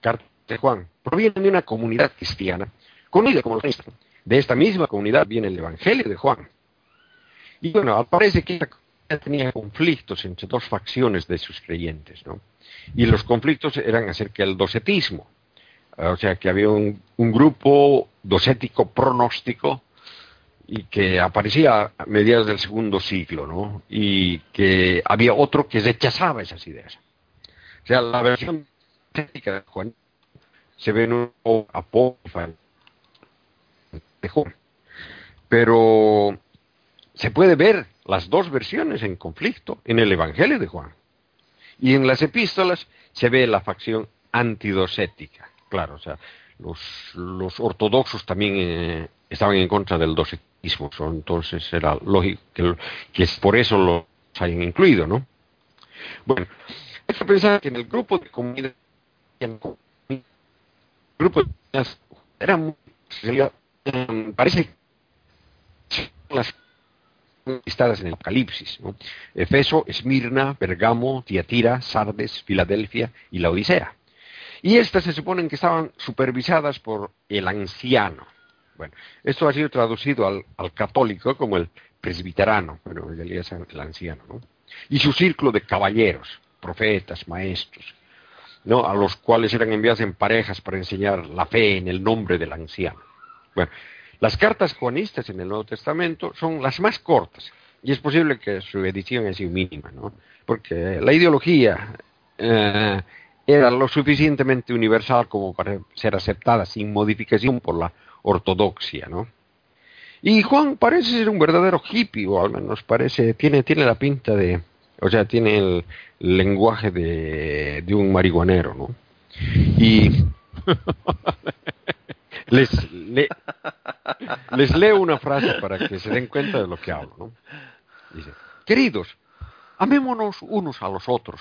cartas de Juan, provienen de una comunidad cristiana, conocida como los de esta misma comunidad viene el Evangelio de Juan. Y bueno, parece que tenía conflictos entre dos facciones de sus creyentes, ¿no? Y los conflictos eran acerca del docetismo. O sea, que había un, grupo docético pronóstico y que aparecía a mediados del segundo siglo, ¿no? Y que había otro que rechazaba esas ideas. O sea, la versión docética de Juan se ve en un apócrifa pero se puede ver las dos versiones en conflicto en el Evangelio de Juan. Y en las epístolas se ve la facción antidocética. Claro, o sea, los, ortodoxos también eh, estaban en contra del docetismo, entonces era lógico que, que por eso los hayan incluido, ¿no? Bueno, que pensar que en el grupo de comunidad, el grupo de era muy, parece las listadas en el Apocalipsis. Efeso, Esmirna, Pergamo, Tiatira, Sardes, Filadelfia y la Odisea. Y estas se suponen que estaban supervisadas por el anciano. Bueno, esto ha sido traducido al, católico como el presbiterano, pero en el anciano, ¿no? Y su círculo de caballeros, profetas, maestros, ¿no? A los cuales eran enviados en parejas para enseñar la fe en el nombre del anciano. Bueno, las cartas juanistas en el Nuevo Testamento son las más cortas, y es posible que su edición haya sido mínima, ¿no? Porque la ideología eh, era lo suficientemente universal como para ser aceptada sin modificación por la ortodoxia, ¿no? Y Juan parece ser un verdadero hippie, o al menos parece, tiene, tiene la pinta de, o sea, tiene el lenguaje de, de un marihuanero, ¿no? Y les, le, les leo una frase para que se den cuenta de lo que hablo, ¿no? Dice, queridos, amémonos unos a los otros,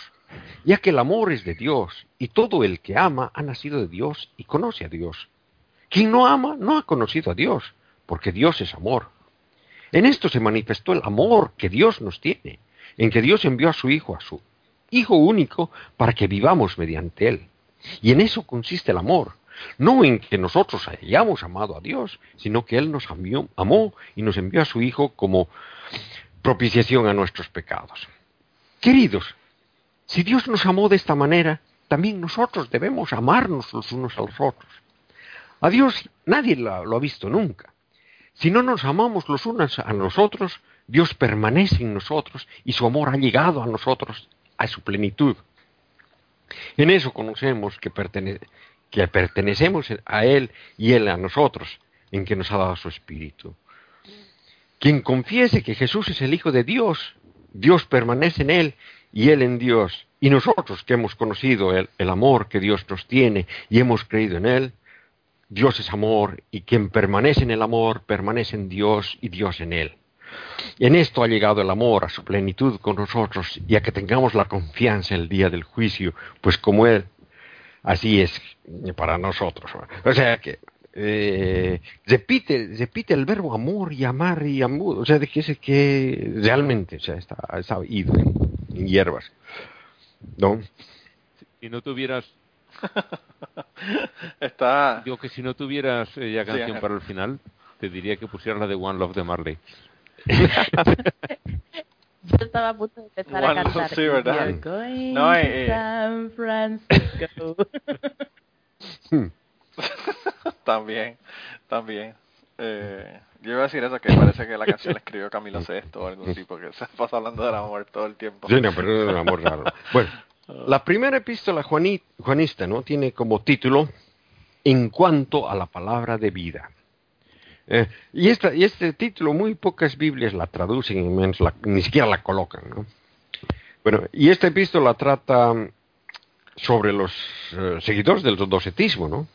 ya que el amor es de Dios, y todo el que ama ha nacido de Dios y conoce a Dios. Quien no ama no ha conocido a Dios, porque Dios es amor. En esto se manifestó el amor que Dios nos tiene, en que Dios envió a su Hijo, a su Hijo único, para que vivamos mediante Él. Y en eso consiste el amor, no en que nosotros hayamos amado a Dios, sino que Él nos amó y nos envió a su Hijo como propiciación a nuestros pecados. Queridos, si Dios nos amó de esta manera, también nosotros debemos amarnos los unos a los otros. A Dios nadie lo, ha visto nunca. Si no nos amamos los unos a nosotros, Dios permanece en nosotros y su amor ha llegado a nosotros a su plenitud. En eso conocemos que, que pertenecemos a Él y Él a nosotros, en que nos ha dado su Espíritu. Quien confiese que Jesús es el Hijo de Dios, Dios permanece en Él y Él en Dios. Y nosotros que hemos conocido el, el amor que Dios nos tiene y hemos creído en Él, Dios es amor y quien permanece en el amor permanece en Dios y Dios en Él. En esto ha llegado el amor a su plenitud con nosotros y a que tengamos la confianza el día del juicio, pues como Él, así es para nosotros. O sea que eh, repite, repite el verbo amor y amar y amor, o sea, de que, ese que realmente o sea, está, está ido hierbas. ¿No? Si no tuvieras Está. Digo que si no tuvieras eh, ya canción Ángel. para el final, te diría que pusieras la de One Love de Marley. Yo estaba a punto de empezar a Bueno, cantar. sí, ¿verdad? No, eh, eh. San Francisco. también, también. Eh, yo iba a decir eso, que parece que la canción la escribió Camilo Sesto o algún tipo que se pasa hablando del amor todo el tiempo. Sí, no, pero es un amor raro. Bueno, la primera epístola juani- juanista ¿no? tiene como título En cuanto a la palabra de vida. Eh, y, esta, y este título muy pocas Biblias la traducen, menos la- ni siquiera la colocan. ¿no? Bueno, y esta epístola trata sobre los eh, seguidores del docetismo, ¿no?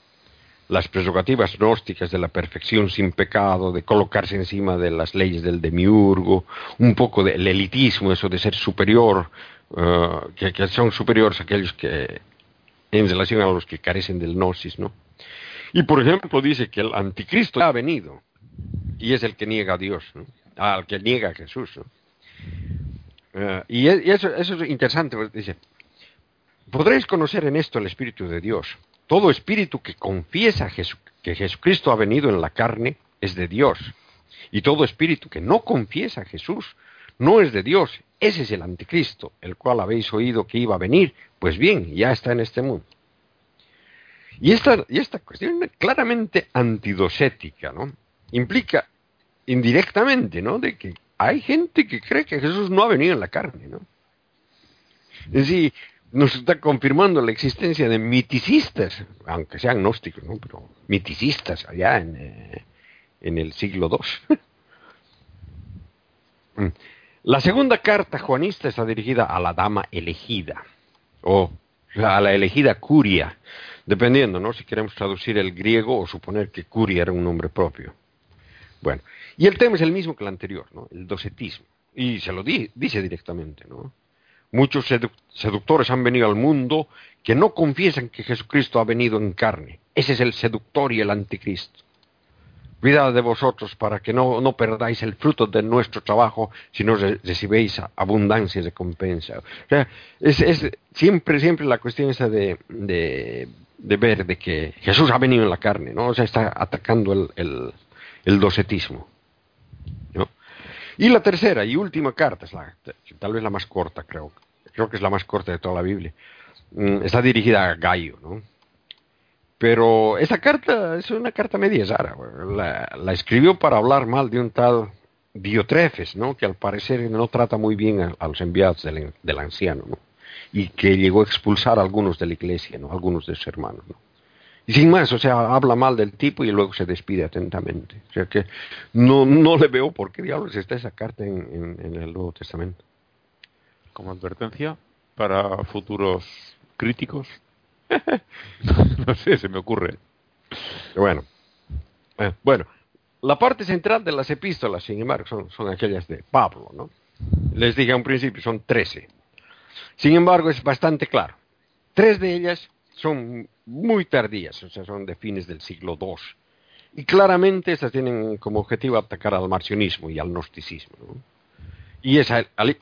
Las prerrogativas gnósticas de la perfección sin pecado, de colocarse encima de las leyes del demiurgo, un poco del elitismo, eso de ser superior, eh, que, son superiores aquellos que, en relación a los que carecen del gnosis, ¿no? Y por ejemplo dice que el anticristo ha venido y es el que niega a Dios, ¿no? al que niega a Jesús. ¿no? Eh, y, e- y eso, eso es interesante, dice, podréis conocer en esto el Espíritu de Dios. Todo espíritu que confiesa Jesu- que Jesucristo ha venido en la carne es de Dios. Y todo espíritu que no confiesa a Jesús no es de Dios. Ese es el anticristo, el cual habéis oído que iba a venir. Pues bien, ya está en este mundo. Y esta, y esta cuestión es claramente antidocética, ¿no? Implica indirectamente, ¿no? De que hay gente que cree que Jesús no ha venido en la carne, ¿no? Es decir, nos está confirmando la existencia de miticistas, aunque sean gnósticos, ¿no? Pero miticistas allá en, eh, en el siglo II. Mm. la segunda carta juanista está dirigida a la dama elegida, o a la elegida curia, dependiendo, ¿no? Si queremos traducir el griego o suponer que curia era un nombre propio. Bueno, y el tema es el mismo que el anterior, ¿no? El docetismo. Y se lo di- dice directamente, ¿no? Muchos seductores han venido al mundo que no confiesan que Jesucristo ha venido en carne. Ese es el seductor y el anticristo. Cuidado de vosotros para que no, perdáis el fruto de nuestro trabajo, si no recibéis abundancia de compensa. O sea, es, siempre, siempre la cuestión esa de, ver de que Jesús ha venido en la carne, ¿no? O sea, está atacando el, el, docetismo. Y la tercera y última carta, es la, tal vez la más corta, creo. Creo que es la más corta de toda la Biblia. Mm, está dirigida a Gallo, ¿no? Pero esa carta es una carta media rara. La, escribió para hablar mal de un tal Diotrefes, ¿no? Que al parecer no trata muy bien a, los enviados del, anciano, ¿no? Y que llegó a expulsar a algunos de la iglesia, ¿no? Algunos de sus hermanos, ¿no? Y sin más, o sea, habla mal del tipo y luego se despide atentamente. O sea que no, no le veo por qué diablos está esa carta en, en el Nuevo Testamento. Como advertencia para futuros críticos, no sé, se me ocurre. Bueno, eh, bueno, la parte central de las epístolas, sin embargo, son, son aquellas de Pablo, ¿no? Les dije a un principio, son trece. Sin embargo, es bastante claro. Tres de ellas son muy tardías, o sea, son de fines del siglo II. Y claramente esas tienen como objetivo atacar al marcionismo y al gnosticismo. ¿no? Y es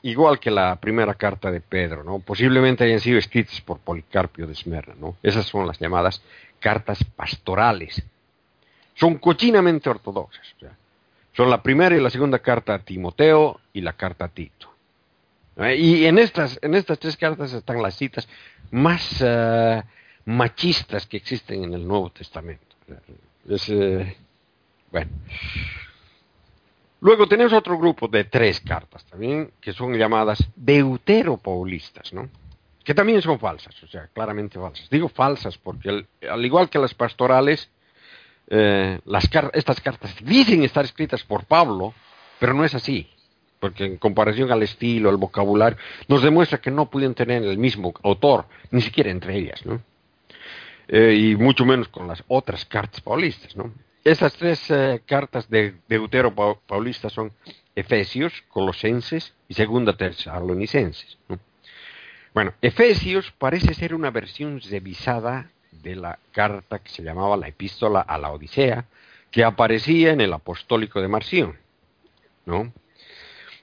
igual que la primera carta de Pedro, ¿no? Posiblemente hayan sido escritas por Policarpio de Esmerna, ¿no? Esas son las llamadas cartas pastorales. Son cochinamente ortodoxas. son la primera y la segunda carta a Timoteo y la carta a Tito. Y en estas, en estas tres cartas están las citas más eh, machistas que existen en el Nuevo Testamento. Es, eh, bueno. Luego tenemos otro grupo de tres cartas también, que son llamadas deuteropaulistas, ¿no? Que también son falsas, o sea, claramente falsas. Digo falsas porque al igual que las pastorales, eh, estas cartas dicen estar escritas por Pablo, pero no es así, porque en comparación al estilo, al vocabulario, nos demuestra que no pueden tener el mismo autor, ni siquiera entre ellas, ¿no? Eh, y mucho menos con las otras cartas paulistas, ¿no? Estas tres eh, cartas de Deutero Paulista son Efesios, Colosenses y Segunda Tesalonicenses. Bueno, Efesios parece ser una versión revisada de la carta que se llamaba la Epístola a la Odisea, que aparecía en el Apostólico de Marción. ¿no?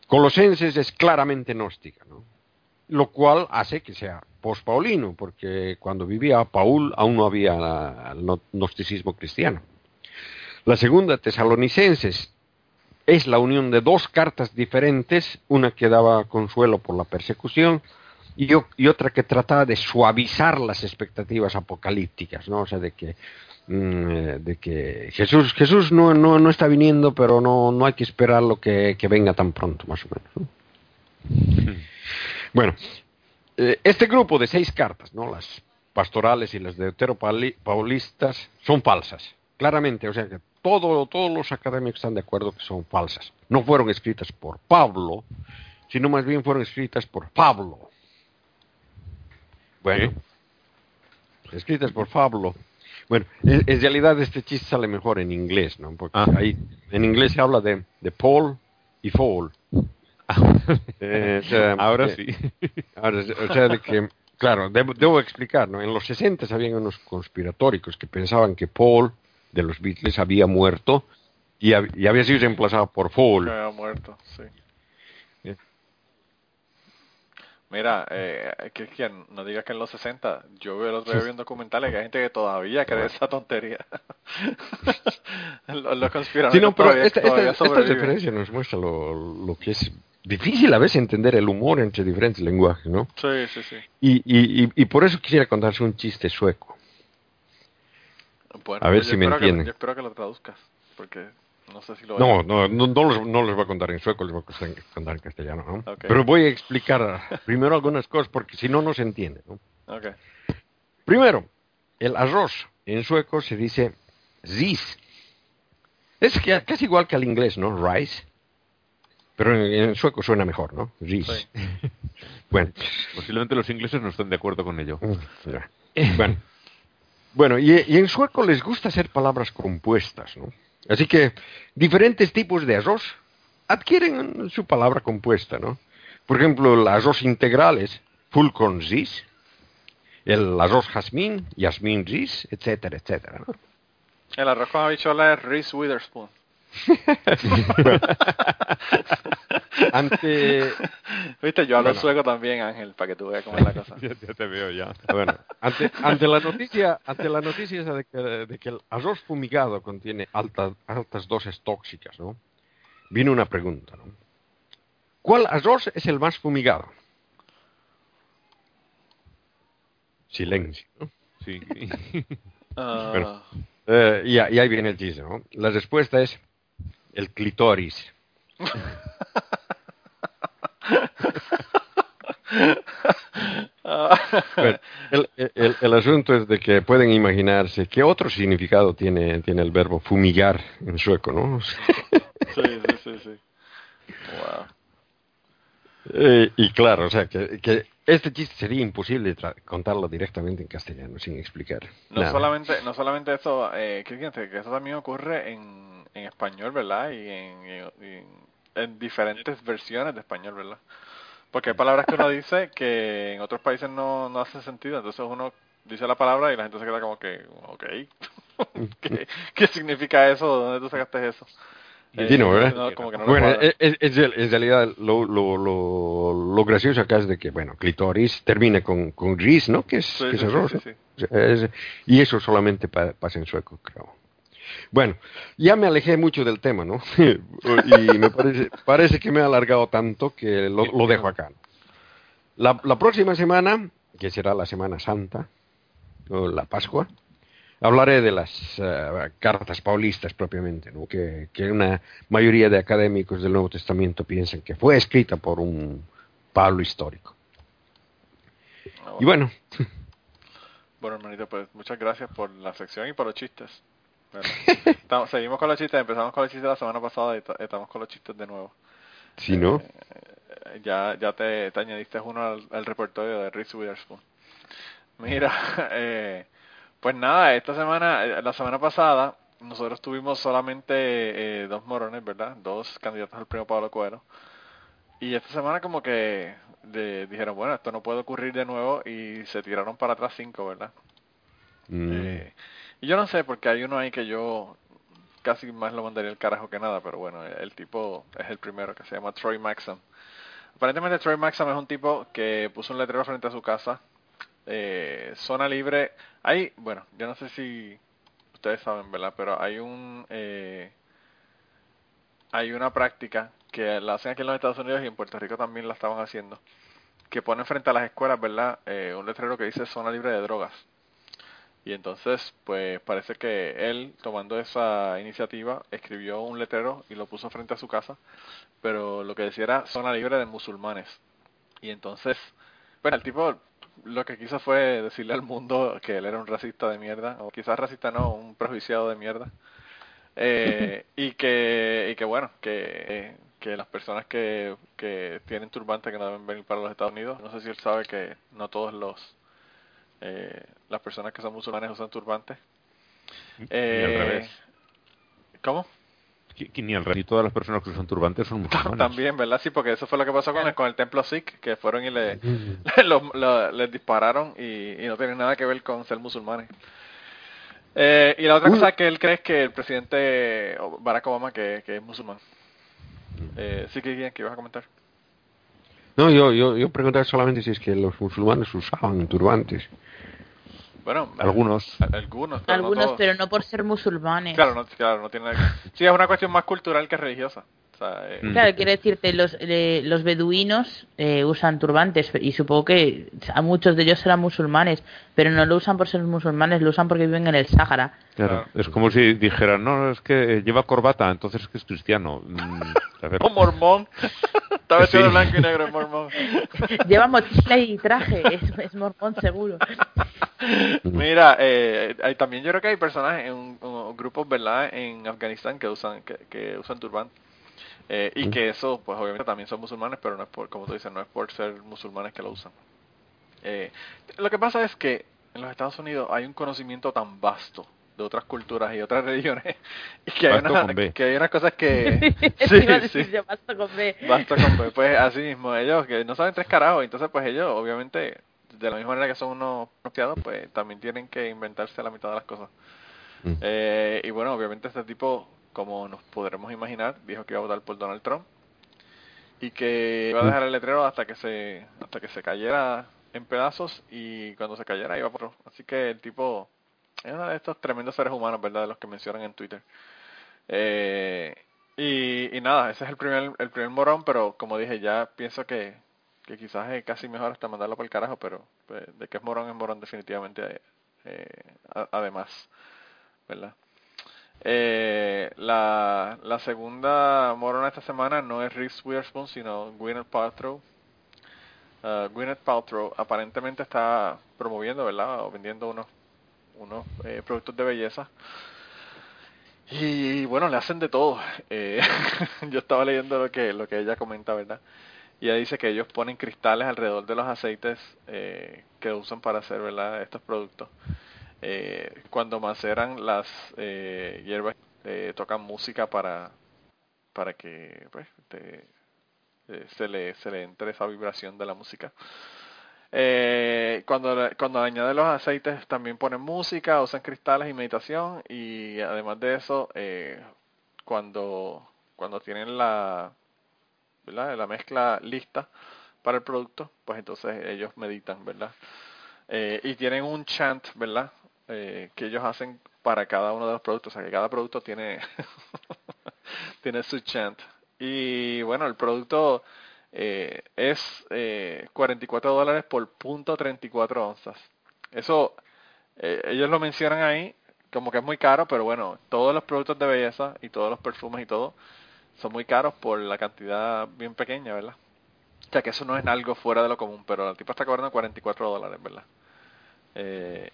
Colosenses es claramente gnóstica, ¿no? Lo cual hace que sea post-paulino, porque cuando vivía Paul aún no había el gnosticismo cristiano. La segunda, Tesalonicenses, es la unión de dos cartas diferentes, una que daba consuelo por la persecución y, otra que trataba de suavizar las expectativas apocalípticas, ¿no? O sea, de que, mm, de que Jesús, Jesús no, no, no, está viniendo, pero no, no hay que esperar lo que, venga tan pronto, más o menos. Bueno, eh, este grupo de seis cartas, ¿no? Las pastorales y las de Paulistas son falsas, claramente, o sea que todos los académicos están de acuerdo que son falsas. No fueron escritas por Pablo, sino más bien fueron escritas por Pablo. Bueno, escritas por Pablo. Bueno, en, realidad este chiste sale mejor en inglés, ¿no? Porque ah. ahí en inglés se habla de, Paul y Paul. Eh, ahora sí. o sea, de que, claro, debo, explicar, ¿no? En los 60 habían unos conspiratóricos que pensaban que Paul de los Beatles había muerto y, había sido reemplazado por Fall. Había muerto, sí. Mira, eh, que, que, no digas que en los 60, yo veo los veo viendo documentales que hay gente que todavía cree esa tontería. los, los sí, no, pero esta, esta, nos muestra lo, lo, que es difícil a veces entender el humor entre diferentes lenguajes, ¿no? Sí, sí, sí. Y, y, y por eso quisiera contarse un chiste sueco a ver pues si me entienden. yo espero que lo traduzcas, porque no sé si lo no, no, no, no, les, no les voy a contar en sueco, les voy a contar en castellano. ¿no? Pero voy a explicar primero algunas cosas, porque si no, no se entiende. ¿no? Okay. Primero, el arroz en sueco se dice ris. Es casi igual que al inglés, ¿no? Rice. Pero en, sueco suena mejor, ¿no? Ris. bueno. Posiblemente los ingleses no estén de acuerdo con ello. Mm, bueno. Bueno, y, en sueco les gusta hacer palabras compuestas, ¿no? Así que diferentes tipos de arroz adquieren su palabra compuesta, ¿no? Por ejemplo, el arroz integral es full corn ris, el arroz jazmín, yasmín ris, etcétera, etcétera. ¿no? El arroz con habichuela es Reese Witherspoon. Ante, Viste, yo hablo Bueno. sueco también, Ángel, para que tú veas cómo es la cosa. Ya, ya te veo ya. bueno, ante, ante la noticia, ante la noticia esa de que, de que el arroz fumigado contiene altas, altas dosis tóxicas, ¿no? Vino una pregunta, ¿no? ¿Cuál arroz es el más fumigado? Silencio, ¿no? Sí. Ah, Bueno. Eh, y, y ahí viene el chiste, ¿no? La respuesta es el clitoris. Bueno, el, el- el asunto es de que pueden imaginarse qué otro significado tiene, tiene el verbo fumigar en sueco, ¿no? sí, sí, sí, sí. Wow. Eh, y claro, o sea, que, que este chiste sería imposible tra- contarlo directamente en castellano sin explicar. No nada. solamente, no solamente eso, eh, que eso también ocurre en, en español, ¿verdad? Y en, y en, en diferentes versiones de español, ¿verdad? Porque hay palabras que uno dice que en otros países no, no hacen sentido, entonces uno dice la palabra y la gente se queda como que, ok, ¿qué, qué significa eso? ¿Dónde tú sacaste eso? Sí, no, ¿verdad? no, como que no le bueno, es, en realidad lo, lo, lo, lo gracioso acá es de que, bueno, clitoris termina con, con ris, ¿no? Que es, Sí, que es- y eso solamente pa- pasa en sueco, creo. Bueno, ya me alejé mucho del tema, ¿no? y me parece, parece que me he alargado tanto que lo, lo dejo acá. La, la próxima semana, que será la Semana Santa, o la Pascua, hablaré de las eh, cartas paulistas propiamente, ¿no? que, que una mayoría de académicos del Nuevo Testamento piensan que fue escrita por un Pablo histórico. Ah, Y bueno, Bueno, hermanito, pues muchas gracias por la sección y por los chistes. Bueno, estamos- seguimos con los chistes, empezamos con los chistes la semana pasada y ta- estamos con los chistes de nuevo. si no, Eh, ya ya te, te añadiste uno al, al repertorio de Reese Witherspoon. Mira, eh, pues nada, esta semana, eh, la semana pasada, nosotros tuvimos solamente eh, dos morones, ¿verdad? Dos candidatos al premio Pablo Coelho. Y esta semana como que de- dijeron, bueno, esto no puede ocurrir de nuevo y se tiraron para atrás cinco, ¿verdad? mm, Eh, y yo no sé, porque hay uno ahí que yo casi más lo mandaría el carajo que nada, pero bueno, el tipo es el primero, que se llama Troy Maxam. Aparentemente Troy Maxam es un tipo que puso un letrero frente a su casa, eh, zona libre. Hay, bueno, yo no sé si ustedes saben, ¿verdad? Pero hay un... eh, hay una práctica que la hacen aquí en los Estados Unidos y en Puerto Rico también la estaban haciendo, que ponen frente a las escuelas, ¿verdad? Eh, un letrero que dice zona libre de drogas. Y entonces, pues parece que él, tomando esa iniciativa, escribió un letrero y lo puso frente a su casa, pero lo que decía era zona libre de musulmanes. Y entonces, bueno, el tipo lo que quiso fue decirle al mundo que él era un racista de mierda, o quizás racista no, un prejuiciado de mierda. Eh, y que y que bueno, que, que las personas que, que tienen turbante que no deben venir para los Estados Unidos, no sé si él sabe que no todos los eh, las personas que son musulmanes usan turbantes. Eh, al revés. ¿Cómo? Que- que Ni al revés. Ni todas las personas que usan turbantes son musulmanes. También, ¿verdad? Sí, porque eso fue lo que pasó con el, con el templo Sikh, que fueron y le, lo- lo- les dispararon y, y no tienen nada que ver con ser musulmanes. Eh, y la otra cosa que él cree es que el presidente Barack Obama, que, que es musulmán. Eh, sí que que ibas a comentar. no, yo, yo, yo preguntaba solamente si es que los musulmanes usaban turbantes. Bueno, Algunos. algunos, pero no Algunos, todos. pero no por ser musulmanes. Claro, no, claro, no tiene nada que... Sí, es una cuestión más cultural que religiosa. O sea, eh, Mm. Claro, quiero decirte, los, eh, los beduinos eh, usan turbantes y supongo que a muchos de ellos serán musulmanes, pero no lo usan por ser musulmanes, lo usan porque viven en el Sáhara. Claro. Es como si dijeran, no, es que lleva corbata, entonces es que es cristiano. Mm. O mormón. Está vestido Sí. de blanco y negro, es mormón. Lleva mochila y traje, es, es mormón seguro. Mira, eh, hay- también yo creo que hay personas en un- grupos, ¿verdad? En Afganistán que usan que, que usan turbán. Eh, y que eso, pues obviamente también son musulmanes, pero no es por, como tú dices, no es por ser musulmanes que lo usan. Eh, lo que pasa es que en los Estados Unidos hay un conocimiento tan vasto de otras culturas y otras religiones y que hay, Basto unas, que hay unas cosas que Eso iba a sí, decir sí. yo, basta con B. Basta con B. Pues así mismo, ellos que no saben tres carajos, entonces pues ellos obviamente, de la misma manera que son unos pronunciados, pues también tienen que inventarse la mitad de las cosas. Mm. Eh, y bueno, obviamente este tipo, como nos podremos imaginar, dijo que iba a votar por Donald Trump y que iba a dejar el letrero hasta que se hasta que se cayera en pedazos y cuando se cayera iba por. Así que el tipo es uno de estos tremendos seres humanos, ¿verdad? De los que mencionan en Twitter. Eh, y, y nada, ese es el primer el primer morón, pero como dije, ya pienso que, que quizás es casi mejor hasta mandarlo por el carajo, pero pues, de que es morón es morón definitivamente, eh, a- además, ¿verdad? Eh, la, la segunda morona esta semana no es Reese Witherspoon, sino Gwyneth Paltrow. Uh, Gwyneth Paltrow aparentemente está promoviendo, ¿verdad? O vendiendo unos, unos eh, productos de belleza. Y bueno, le hacen de todo. Eh, yo estaba leyendo lo que, lo que ella comenta, ¿verdad? Y ella dice que ellos ponen cristales alrededor de los aceites eh, que usan para hacer. Estos productos. Eh, cuando maceran las eh, hierbas, tocan música para, para que pues, se, le, se le entre esa vibración de la música. Cuando, cuando añaden los aceites también ponen música, usan cristales y meditación y además de eso, cuando, cuando tienen la, ¿verdad? la mezcla lista para el producto, pues entonces ellos meditan, ¿verdad? Eh, y tienen un chant, ¿verdad? Eh, que ellos hacen para cada uno de los productos, o sea que cada producto tiene, tiene su chant. Y bueno, el producto eh, es eh, 44 dólares por punto 34 onzas. Eso, eh, ellos lo mencionan ahí como que es muy caro, pero bueno, todos los productos de belleza y todos los perfumes y todo son muy caros por la cantidad bien pequeña, ¿verdad? O sea que eso no es algo fuera de lo común, pero el tipo está cobrando 44 dólares, ¿verdad? Eh,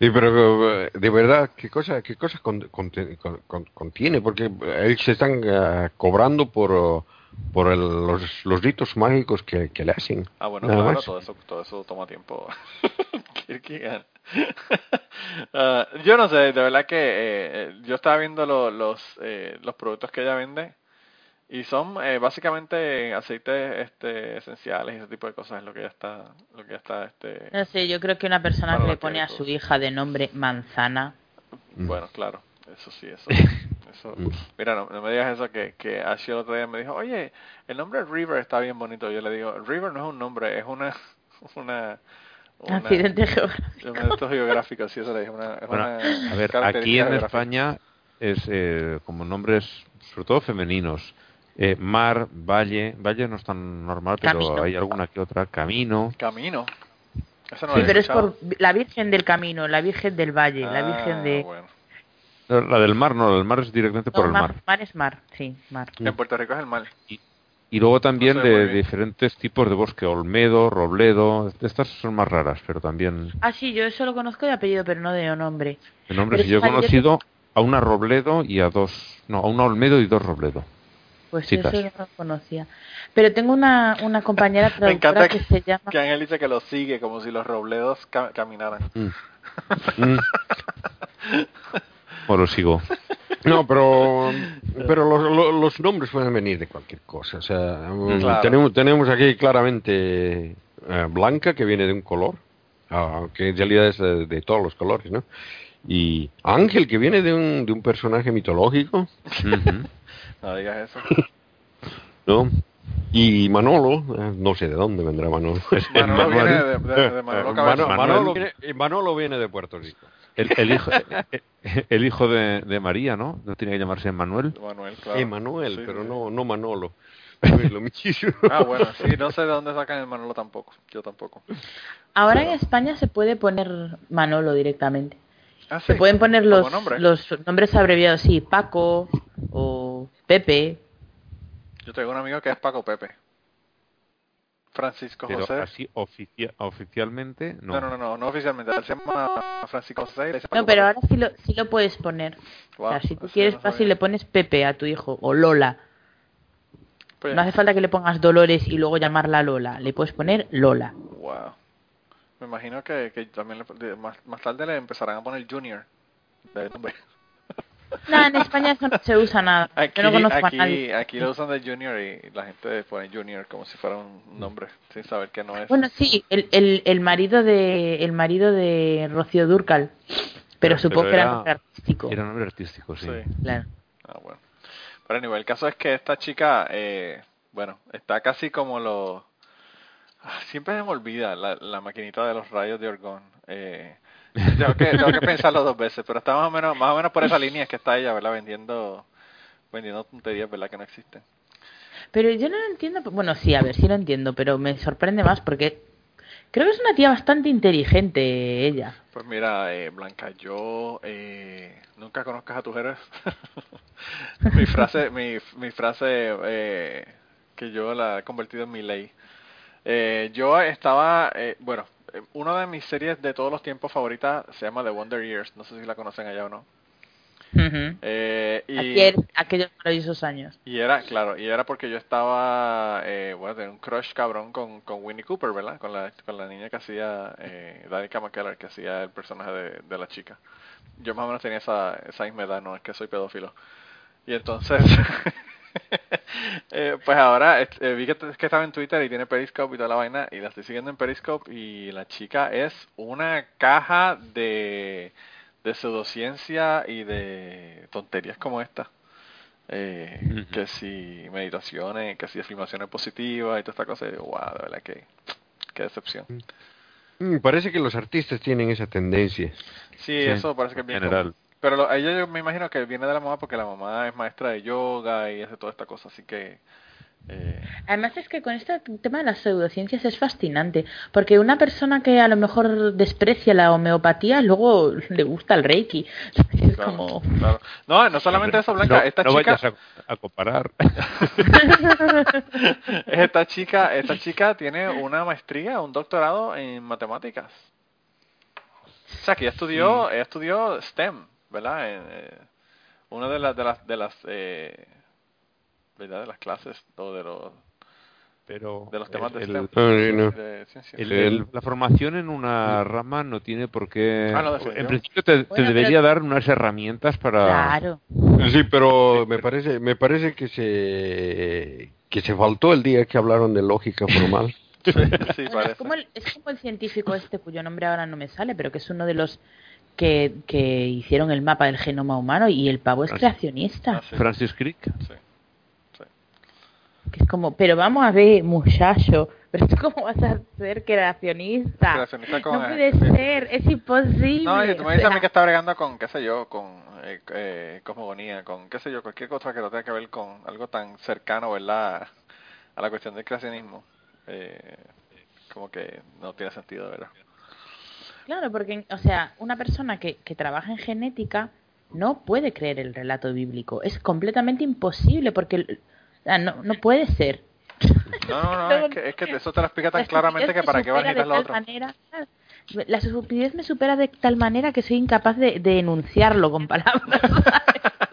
Sí, pero eh, de verdad, ¿qué cosa, qué cosas con- con- contiene? Porque eh, ellos se están eh, cobrando por, por el- los, los ritos mágicos que, que le hacen. Ah, bueno, Nada claro, todo eso, todo eso toma tiempo. Ah, yo no sé, de verdad que eh, eh, yo estaba viendo lo- los eh, los productos que ella vende y son eh, básicamente aceites este, esenciales y ese tipo de cosas es lo que ella está, lo que ella está este, No sé, yo creo que una persona que le pone a su hija de nombre manzana. Mm. Bueno, claro, eso sí, eso. eso Mm. mira, no, no me digas eso que, que Ashley el otro día me dijo, oye, el nombre River está bien bonito. Yo le digo, River no es un nombre, es una, una, una Accidente geográfico. un evento geográfico, sí, eso le dije, una, es Bueno, una a ver, aquí en geográfica. España es eh, como nombres, sobre todo femeninos. Eh, mar, valle, valle no es tan normal, pero Camino. hay alguna que otra. Camino. Camino. Eso no Sí, pero es escuchado. por la Virgen del Camino, la Virgen del Valle, la Ah, Virgen de... bueno. No, La del mar no, la del mar es directamente por No, el mar, mar. es mar, sí, mar. En Puerto Rico es el mal. Y luego también No sé, muy de diferentes tipos de bosque, olmedo, robledo, estas son más raras, pero también Ah, sí, yo eso lo conozco de apellido, pero no de nombre. de nombres. Pero Y yo he yo conocido a una robledo y a dos, no, a una olmedo y dos robledo. Pues Chicas. eso no lo conocía. Pero tengo una, una compañera Me traductora encanta que que, se llama... que Ángel dice que lo sigue como si los robledos ca- caminaran. Mm. Mm. O lo sigo. No, pero, pero los, los- nombres pueden venir de cualquier cosa. O sea, mm, Claro. tenemos, tenemos aquí claramente eh, Blanca, que viene de un color, aunque en realidad es de, de todos los colores, ¿no? Y Ángel, que viene de un, de un personaje mitológico. No digas eso. ¿no? Y Manolo, eh, no sé de dónde vendrá Manolo. Manolo Manuel. viene de, de- de Manolo Cabeza. Mano- Manuel. Manolo, viene, Manolo viene de Puerto Rico. El, el hijo, el hijo de, de María, ¿no? No tiene que llamarse Manuel. Manuel, claro. Emanuel, Sí, pero sí. no, no Manolo. Lo mismo. Ah, bueno, sí, no sé de dónde sacan el Manolo tampoco. Yo tampoco. Ahora en España se puede poner Manolo directamente. Ah, sí. Se pueden poner los, nombre. los nombres abreviados, sí, Paco o Pepe. Yo tengo un amigo que es Paco Pepe. Francisco Pero José. así oficia- oficialmente, no. No, no, no, no, no oficialmente. Él se llama Francisco José. No, pero ahora sí lo, sí lo puedes poner. Wow, o sea, si tú eso quieres no fácil le pones Pepe a tu hijo o Lola. Pues, No hace falta que le pongas Dolores y luego llamarla Lola. Le puedes poner Lola. Wow. Me imagino que, que también le- más, más tarde le empezarán a poner Junior. de nombre. No, en España eso no se usa nada. Aquí, Yo no conozco aquí, a nadie. aquí lo usan de Junior y la gente pone Junior como si fuera un nombre, sin saber que no es. Bueno, sí, el, el, el marido de el marido de Rocío Durcal, pero, Pero- supongo pero que era, era- nombre artístico. Era nombre artístico, sí. Sí. Claro. Ah, bueno. Pero anyway, el caso es que esta chica, eh, bueno, está casi como lo... Ah, Siempre se me olvida la, la maquinita de los rayos de Orgón. Eh, tengo, que, tengo que pensarlo dos veces, pero está más o menos más o menos por esa línea que está ella, ¿verdad? Vendiendo vendiendo tonterías, ¿verdad? Que no existen. Pero yo no lo entiendo. Bueno, sí, a ver, sí lo entiendo, pero me sorprende más porque creo que es una tía bastante inteligente ella. Pues mira, eh, Blanca, yo eh, nunca conozcas a tus héroes. mi frase, mi, mi frase eh, que yo la he convertido en mi ley. Eh, yo estaba, eh, bueno, una de mis series de todos los tiempos favoritas se llama The Wonder Years. No sé si la conocen allá o no. Ujú. Eh, y, Ayer, aquellos maravillosos años. y era, claro, y era porque yo estaba, eh, bueno, tenía un crush cabrón con, con Winnie Cooper, ¿verdad? Con la, con la niña que hacía, eh, Danica McKellar, que hacía el personaje de, de la chica. Yo más o menos tenía esa, esa misma edad, no es que soy pedófilo. Y entonces, eh, pues ahora eh, vi que, que estaba en Twitter y tiene Periscope y toda la vaina, y la estoy siguiendo en Periscope, y la chica es una caja de, de pseudociencia y de tonterías como esta. Eh, que si meditaciones, que si afirmaciones positivas y toda esta cosa, y digo, wow, de verdad que qué decepción. Mm, Parece que los artistas tienen esa tendencia. Sí, Sí, eso parece que es bien general. común. Pero lo- a ella yo me imagino que viene de la mamá porque la mamá es maestra de yoga y hace toda esta cosa, así que... Eh, Además es que con este tema de las pseudociencias es fascinante, porque una persona que a lo mejor desprecia la homeopatía luego le gusta el reiki. Es claro, como... claro. No, no solamente eso, Blanca, no, esta no chica... vayas a, a comparar. esta chica esta chica tiene una maestría, un doctorado en matemáticas. O sea, que ella estudió, ella estudió STEM, ¿verdad? En, eh, una de las de las de las eh, ¿verdad? de las clases o de los Pero de los temas de el- STEM. Ah, sí, no. de ciencia. el- el- la formación en una rama no tiene por qué. Ah, no, en principio te, te Bueno, debería pero- dar unas herramientas para. Claro. Sí, pero me parece, me parece que se que se faltó el día que hablaron de lógica formal. sí, Bueno, es, como el, es como el científico este cuyo nombre ahora no me sale, pero que es uno de los que, que hicieron el mapa del genoma humano y el pavo es creacionista. Ah, sí, Francis Crick. sí. Que es como, pero vamos a ver, muchacho, pero tú cómo vas a ser creacionista? Creacionista con- no puede sí. ser, es imposible. No, y tú me dices a mí que está bregando con, qué sé yo, con eh, eh, cosmogonía, con, qué sé yo, cualquier cosa que no tenga que ver con algo tan cercano, ¿verdad? A la cuestión del creacionismo. Eh, como que no tiene sentido, ¿verdad? Claro, porque, o sea, una persona que, que trabaja en genética no puede creer el relato bíblico. Es completamente imposible porque no, no puede ser. No, no, no, es que, es que eso te lo explica tan La claramente que para qué vas a necesitar tal otro. manera- claro, la estupidez me supera de tal manera que soy incapaz de, de enunciarlo con palabras.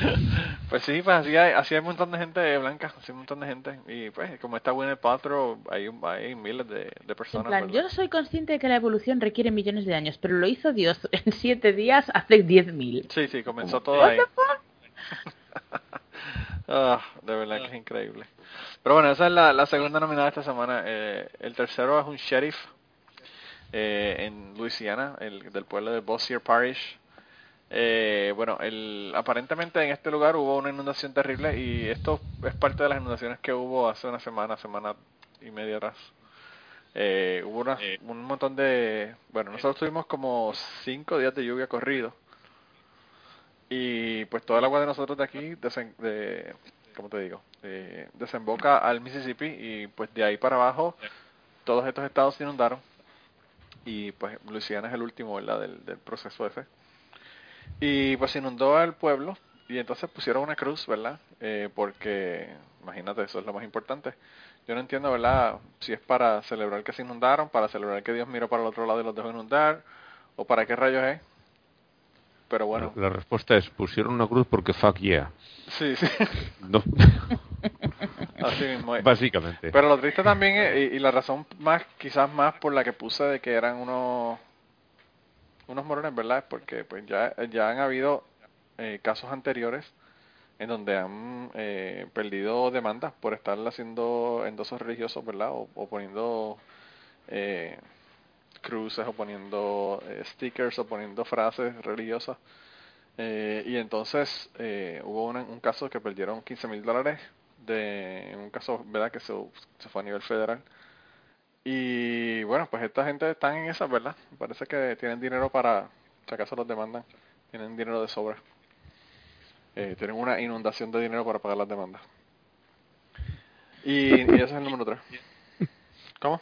Pues sí, pues así hay, así hay un montón de gente blanca, así hay un montón de gente. Y pues, como está Winnie Paltrow, hay, hay miles de, de En personas. yo soy consciente de que la evolución requiere millones de años, pero lo hizo Dios en siete días hace diez mil. Sí, sí, comenzó todo ahí. Ah, de verdad que es increíble. Pero bueno, esa es la, la segunda nominada de esta semana. Eh, el tercero es un sheriff eh, en Luisiana, el, del pueblo de Bossier Parish. Eh, bueno, el, aparentemente en este lugar hubo una inundación terrible y esto es parte de las inundaciones que hubo hace una semana, semana y media atrás. Eh, hubo una- un montón de... Bueno, nosotros tuvimos como cinco días de lluvia corrido. Y pues todo el agua de nosotros de aquí, desen- de, ¿cómo te digo? Eh, desemboca al Mississippi y pues de ahí para abajo todos estos estados se inundaron. Y pues Luisiana es el último, ¿verdad? Del, del proceso ese. Y pues inundó el pueblo y entonces pusieron una cruz, ¿verdad? Eh, porque, imagínate, eso es lo más importante. Yo no entiendo, ¿verdad? Si es para celebrar que se inundaron, para celebrar que Dios miró para el otro lado y los dejó inundar, o para qué rayos es. Pero bueno, La respuesta es: pusieron una cruz porque fuck yeah. sí, sí, No, así mismo es. básicamente. Pero lo triste también es, y, y la razón más, quizás más por la que puse de que eran unos unos morones, ¿verdad? Porque pues ya, ya han habido eh, casos anteriores en donde han eh, perdido demandas por estar haciendo endosos religiosos, ¿verdad? O, poniendo eh, cruces o poniendo eh, stickers o poniendo frases religiosas. Eh, y entonces hubo una- un caso que perdieron 15 mil dólares de un caso verdad que se fue a nivel federal y bueno pues esta gente está en esa verdad parece que tienen dinero para si acaso los demandan tienen dinero de sobra Eh, tienen una inundación de dinero para pagar las demandas y, y ese es el número 3 ¿cómo?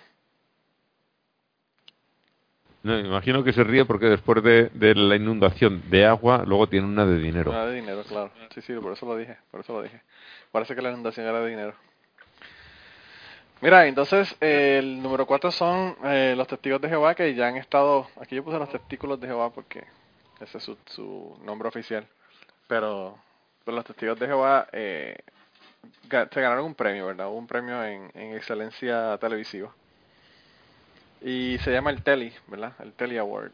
No, me imagino que se ríe porque después de, de la inundación de agua, luego tiene una de dinero. Nada de dinero, claro. Sí, sí, por eso lo dije, por eso lo dije. Parece que la inundación era de dinero. Mira, entonces el número cuatro son eh, los testigos de Jehová que ya han estado, aquí yo puse los testículos de Jehová porque ese es su, su nombre oficial, pero, los testigos de Jehová eh, se ganaron un premio, ¿verdad? Un premio en, en excelencia televisiva. Y se llama el Telly, ¿verdad? El Telly Award.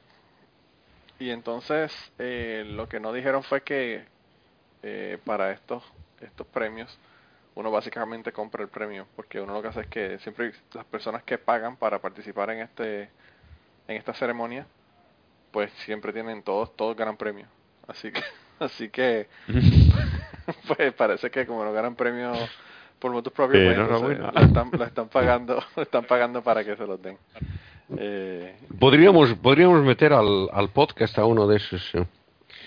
Y entonces eh, lo que no dijeron fue que eh, para estos estos premios uno básicamente compra el premio porque uno lo que hace es que siempre las personas que pagan para participar en este en esta ceremonia pues siempre tienen todos todos ganan premio. Así que así que pues parece que como no ganan premio por motus propios pues, lo están, están pagando están pagando para que se los den. Eh, Podríamos, podríamos meter al, al podcast a uno de esos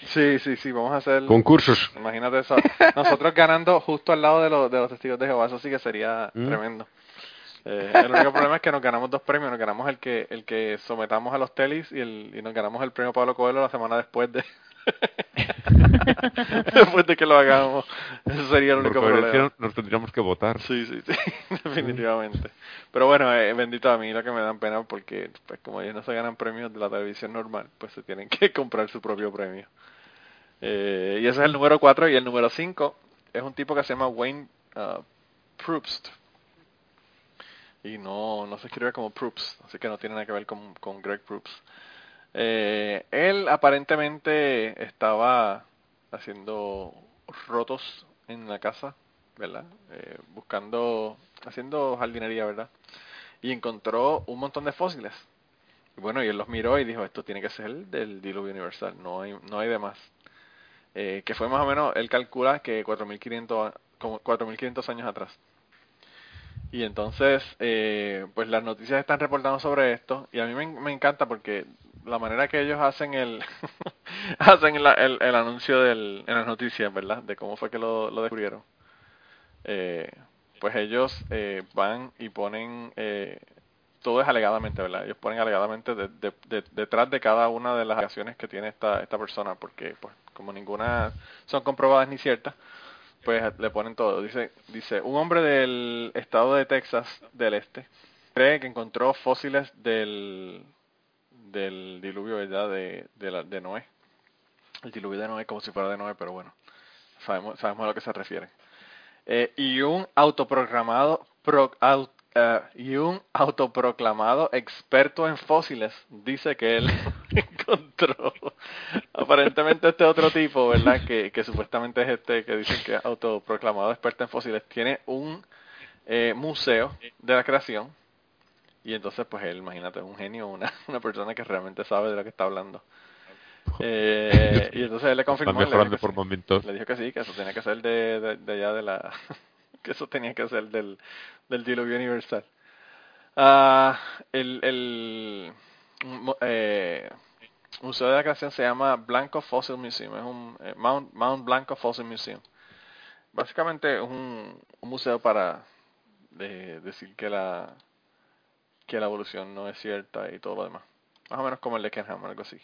sí sí sí vamos a hacer concursos. Imagínate eso. Nosotros ganando justo al lado de, los de los testigos de Jehová, eso sí que sería Mm. tremendo. Eh, el único problema es que nos ganamos dos premios. Nos ganamos el que el que sometamos a los telis y, el, y nos ganamos el premio Pablo Coelho la semana después de después de que lo hagamos. Eso sería el único problema. nos tendríamos que votar. Sí, sí, sí, definitivamente. Pero bueno, eh, bendito a mí lo que me dan pena porque pues como ellos no se ganan premios de la televisión normal, pues se tienen que comprar su propio premio. Eh, y ese es el número 4 y el número 5 es un tipo que se llama Wayne uh, Probst. Y no, no se escribe como Probst, así que no tiene nada que ver con, con Greg Probst. Eh, él aparentemente estaba haciendo rotos en la casa, ¿verdad? Eh, buscando, haciendo jardinería, ¿verdad? Y encontró un montón de fósiles. Y bueno, y él los miró y dijo, esto tiene que ser del diluvio universal, no hay, no hay de más. Eh, que fue más o menos, él calcula que 4.500 a- como 4.500 años atrás. Y entonces, eh, pues las noticias están reportando sobre esto y a mí me, encanta porque la manera que ellos hacen el hacen el, anuncio del, en las noticias, ¿verdad? De cómo fue que lo, descubrieron. Eh, pues ellos eh, van y ponen, eh, todo es alegadamente, ¿verdad? Ellos ponen alegadamente de- de- de- detrás de cada una de las alegaciones que tiene esta, esta persona, porque pues como ninguna son comprobadas ni ciertas, pues le ponen todo. Dice, dice, un hombre del estado de Texas del este cree que encontró fósiles del, del diluvio, ¿verdad? De, la- de Noé. El diluvio de Noé como si fuera de Noé, pero bueno, sabemos, sabemos a lo que se refiere. Eh, y un autoprogramado pro- au- eh, y un autoproclamado experto en fósiles dice que él encontró aparentemente este otro tipo, ¿verdad? Que, que supuestamente es este que dicen que es autoproclamado experto en fósiles tiene un eh, museo de la creación y entonces pues él, imagínate, es un genio, una, una persona que realmente sabe de lo que está hablando. Eh, y entonces él le confirmó, le dijo sí. Le dijo que sí, que eso tenía que ser de, de, de allá de la... que eso tenía que ser del, del diluvio universal. Ah, el, el eh, Museo de la Creación se llama Blanco Fossil Museum, es un eh, Mount, Mount Blanco Fossil Museum. Básicamente es un, un museo para decir que la que la evolución no es cierta y todo lo demás. Más o menos como el de Kenham, algo así.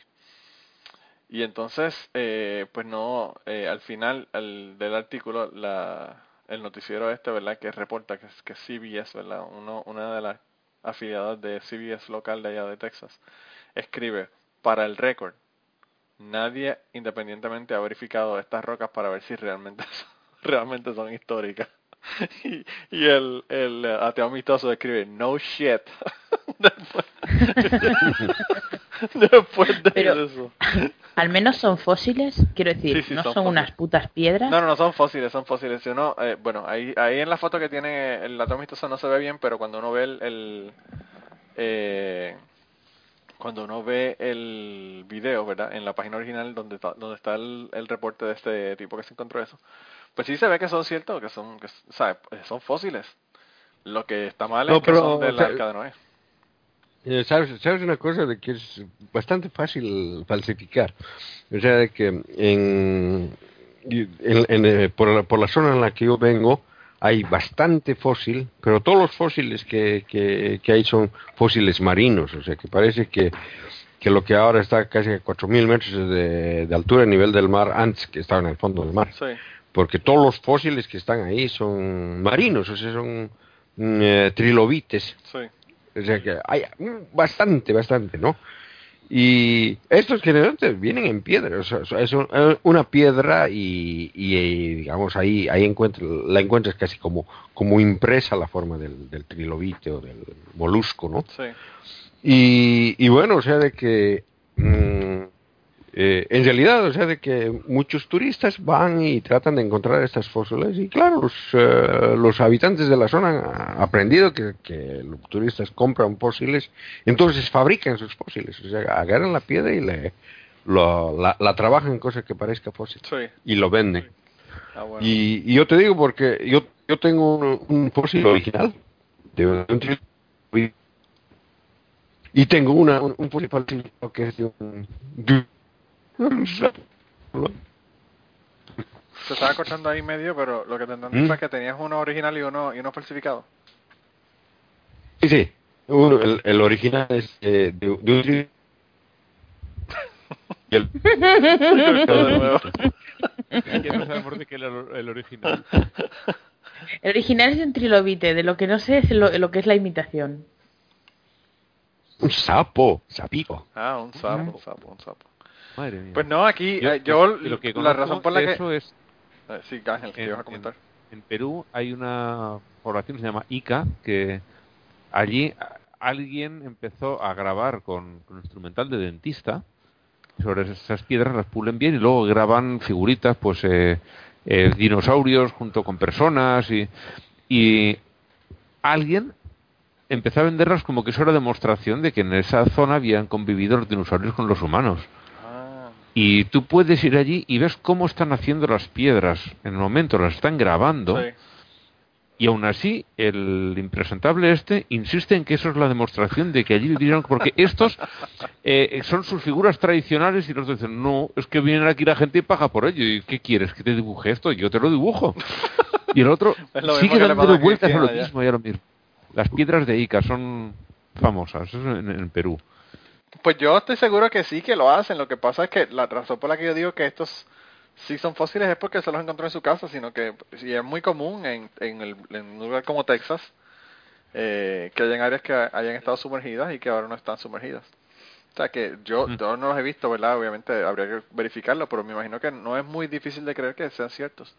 Y entonces, eh, pues no, eh, al final al- del artículo, la, el noticiero este, ¿verdad? Que reporta que, que CBS, ¿verdad? Uno, una de las afiliadas de CBS local de allá de Texas, escribe, para el récord, nadie independientemente ha verificado estas rocas para ver si realmente son, realmente son históricas. Y, y el, el ateo amistoso escribe, no shit. Después- de Pero- eso. Al menos son fósiles, quiero decir, Sí, sí, no son son, unas putas piedras. No, no, no, son fósiles, son fósiles. Si uno, eh, bueno, ahí, ahí en la foto que tiene el latón amistoso no se ve bien, pero cuando uno ve el, el, eh, cuando uno ve el video, ¿verdad? En la página original donde está, donde está el, el reporte de este tipo que se encontró eso, pues sí se ve que son ciertos, que son, que, ¿sabes? Son fósiles. Lo que está mal No, es que pero, son del o sea, arca de Noé. Eh, ¿Sabes, ¿Sabes una cosa de que es bastante fácil falsificar? O sea, de que en, en- en, eh, por, la, por la zona en la que yo vengo hay bastante fósil, pero todos los fósiles que, que, que hay son fósiles marinos, o sea, que parece que, que lo que ahora está casi a 4.000 metros de, de altura a nivel del mar, antes que estaba en el fondo del mar Sí, porque todos los fósiles que están ahí son marinos, o sea, son mm, eh, trilobites. sí. O sea que hay bastante, bastante, ¿no? Y estos generalmente vienen en piedra, o sea, es eh, una piedra y, y, eh, digamos ahí ahí encuentra, la encuentras casi como como impresa la forma del, del trilobite o del molusco, ¿no? Sí. Y, y bueno, o sea, de que mm, eh, en realidad, o sea, de que muchos turistas van y tratan de encontrar estas fósiles y claro, los, eh, los habitantes de la zona han aprendido que, que los turistas compran fósiles, entonces fabrican sus fósiles, o sea, agarran la piedra y le, lo- la, la trabajan cosa que parezca fósil Sí. y lo venden. Ah, bueno. Y, y yo te digo porque yo, yo tengo un, un fósil original de un trilobite y tengo una, un, un fósil que es de un, de. Se estaba cortando ahí medio, pero lo que te entendí ¿Mm? fue que tenías uno original y uno, y uno falsificado. Sí, sí. Uno, el, el original es eh, de, de un trilobite. Y el-. Que el el original. El original es un trilobite, de lo que no sé es lo, lo que es la imitación. un sapo, sapito. Ah, un sapo, un sapo, un sapo. Madre mía. Pues no, aquí eh, yo, lo que la razón por la que... eso es Eh, sí, Ángel, que en, ibas a comentar. en- en Perú hay una población que se llama Ica que allí alguien empezó a grabar con, con instrumental de dentista sobre esas piedras las pulen bien y luego graban figuritas pues eh, eh, dinosaurios junto con personas y, y alguien empezó a venderlas como que eso era demostración de que en esa zona habían convivido los dinosaurios con los humanos y tú puedes ir allí y ves cómo están haciendo las piedras. En el momento las están grabando. sí. Y aún así, el impresentable este insiste en que eso es la demostración de que allí vivieron. Porque estos eh, son sus figuras tradicionales y los dicen: No, es que vienen aquí la gente y paga por ello. ¿Y qué quieres? ¿Que te dibuje esto? Yo te lo dibujo. Y el otro sigue a vueltas a lo mismo y a lo mismo. Las piedras de Ica son famosas, eso en, en Perú. Pues yo estoy seguro que sí que lo hacen. Lo que pasa es que la razón por la que yo digo que estos sí son fósiles es porque se los encontró en su casa, sino que sí es muy común en, en, el, en un lugar como Texas eh, que hayan áreas que hayan estado sumergidas y que ahora no están sumergidas. O sea que yo, yo no los he visto, ¿verdad? Obviamente habría que verificarlo, pero me imagino que no es muy difícil de creer que sean ciertos.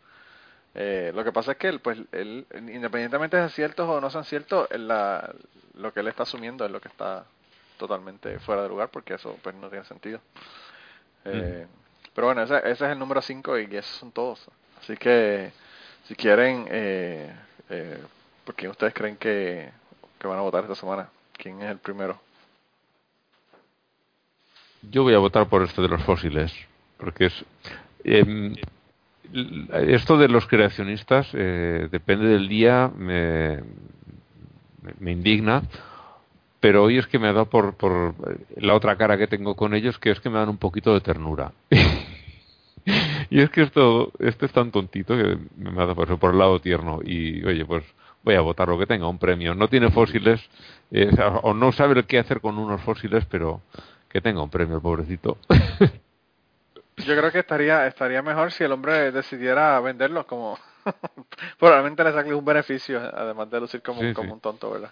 Eh, lo que pasa es que él, pues, él, independientemente de sean ciertos o no sean ciertos, la, lo que él está asumiendo es lo que está totalmente fuera de lugar, porque eso pues no tiene sentido. Eh, Pero bueno, ese, ese es el número 5 y esos son todos. Así que, si quieren, eh, eh, ¿por quién ustedes creen que, que van a votar esta semana? ¿Quién es el primero? Yo voy a votar por esto de los fósiles, porque es l- esto de los creacionistas eh, depende del día, me- me indigna, pero hoy es que me ha dado por, por la otra cara que tengo con ellos, que es que me dan un poquito de ternura. y es que esto, este es tan tontito que me ha dado por eso, por el lado tierno. Y oye, pues voy a votar lo que tenga, un premio. No tiene fósiles, eh, o no sabe qué hacer con unos fósiles, pero que tenga un premio el pobrecito. Yo creo que estaría estaría mejor si el hombre decidiera venderlos como probablemente le saque un beneficio además de lucir como, Sí, como sí. un tonto, ¿verdad?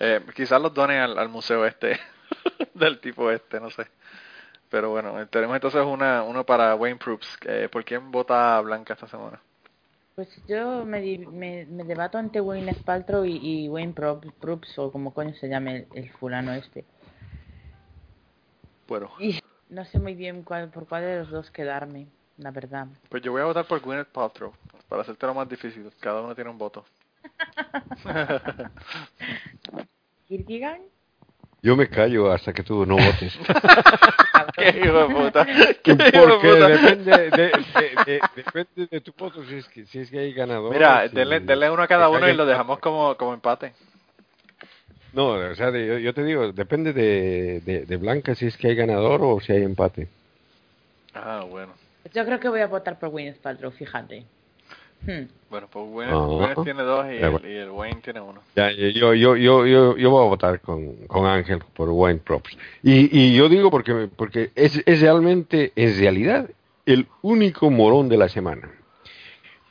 Eh, quizás los donen al, al museo este del tipo este, no sé. Pero bueno, tenemos entonces una uno para Wayne Proops. Eh, ¿Por quién vota Blanca esta semana? Pues yo me, me, me debato entre Wayne Spaltrow y, y Wayne Proops, o como coño se llame el, el fulano este. Bueno, Y no sé muy bien cuál, por cuál de los dos quedarme, la verdad. pues yo voy a votar por Gwyneth Paltrow, para hacerte lo más difícil. Cada uno tiene un voto. ¿Kierkegaard? Yo me callo hasta que tú no votes. ¡Qué hijo de puta! ¡Qué hijo de Porque puta! depende de, de- de- depende de tu voto si es que, si es que hay ganador. Mira, si- denle, denle uno a cada uno y lo dejamos como, como empate. No, o sea, de- yo, yo te digo, depende de, de, de Blanca si es que hay ganador o si hay empate. Ah, bueno. Yo creo que voy a votar por Gwyneth Paltrow, fíjate. Hmm. Bueno, pues Gwyneth, Ah. Gwyneth tiene dos y Ya, el, y el Wayne tiene uno. Ya, yo, yo, yo, yo, yo voy a votar con, con Ángel por Wine Props. Y, y yo digo porque, porque es, es realmente, en realidad, el único morón de la semana.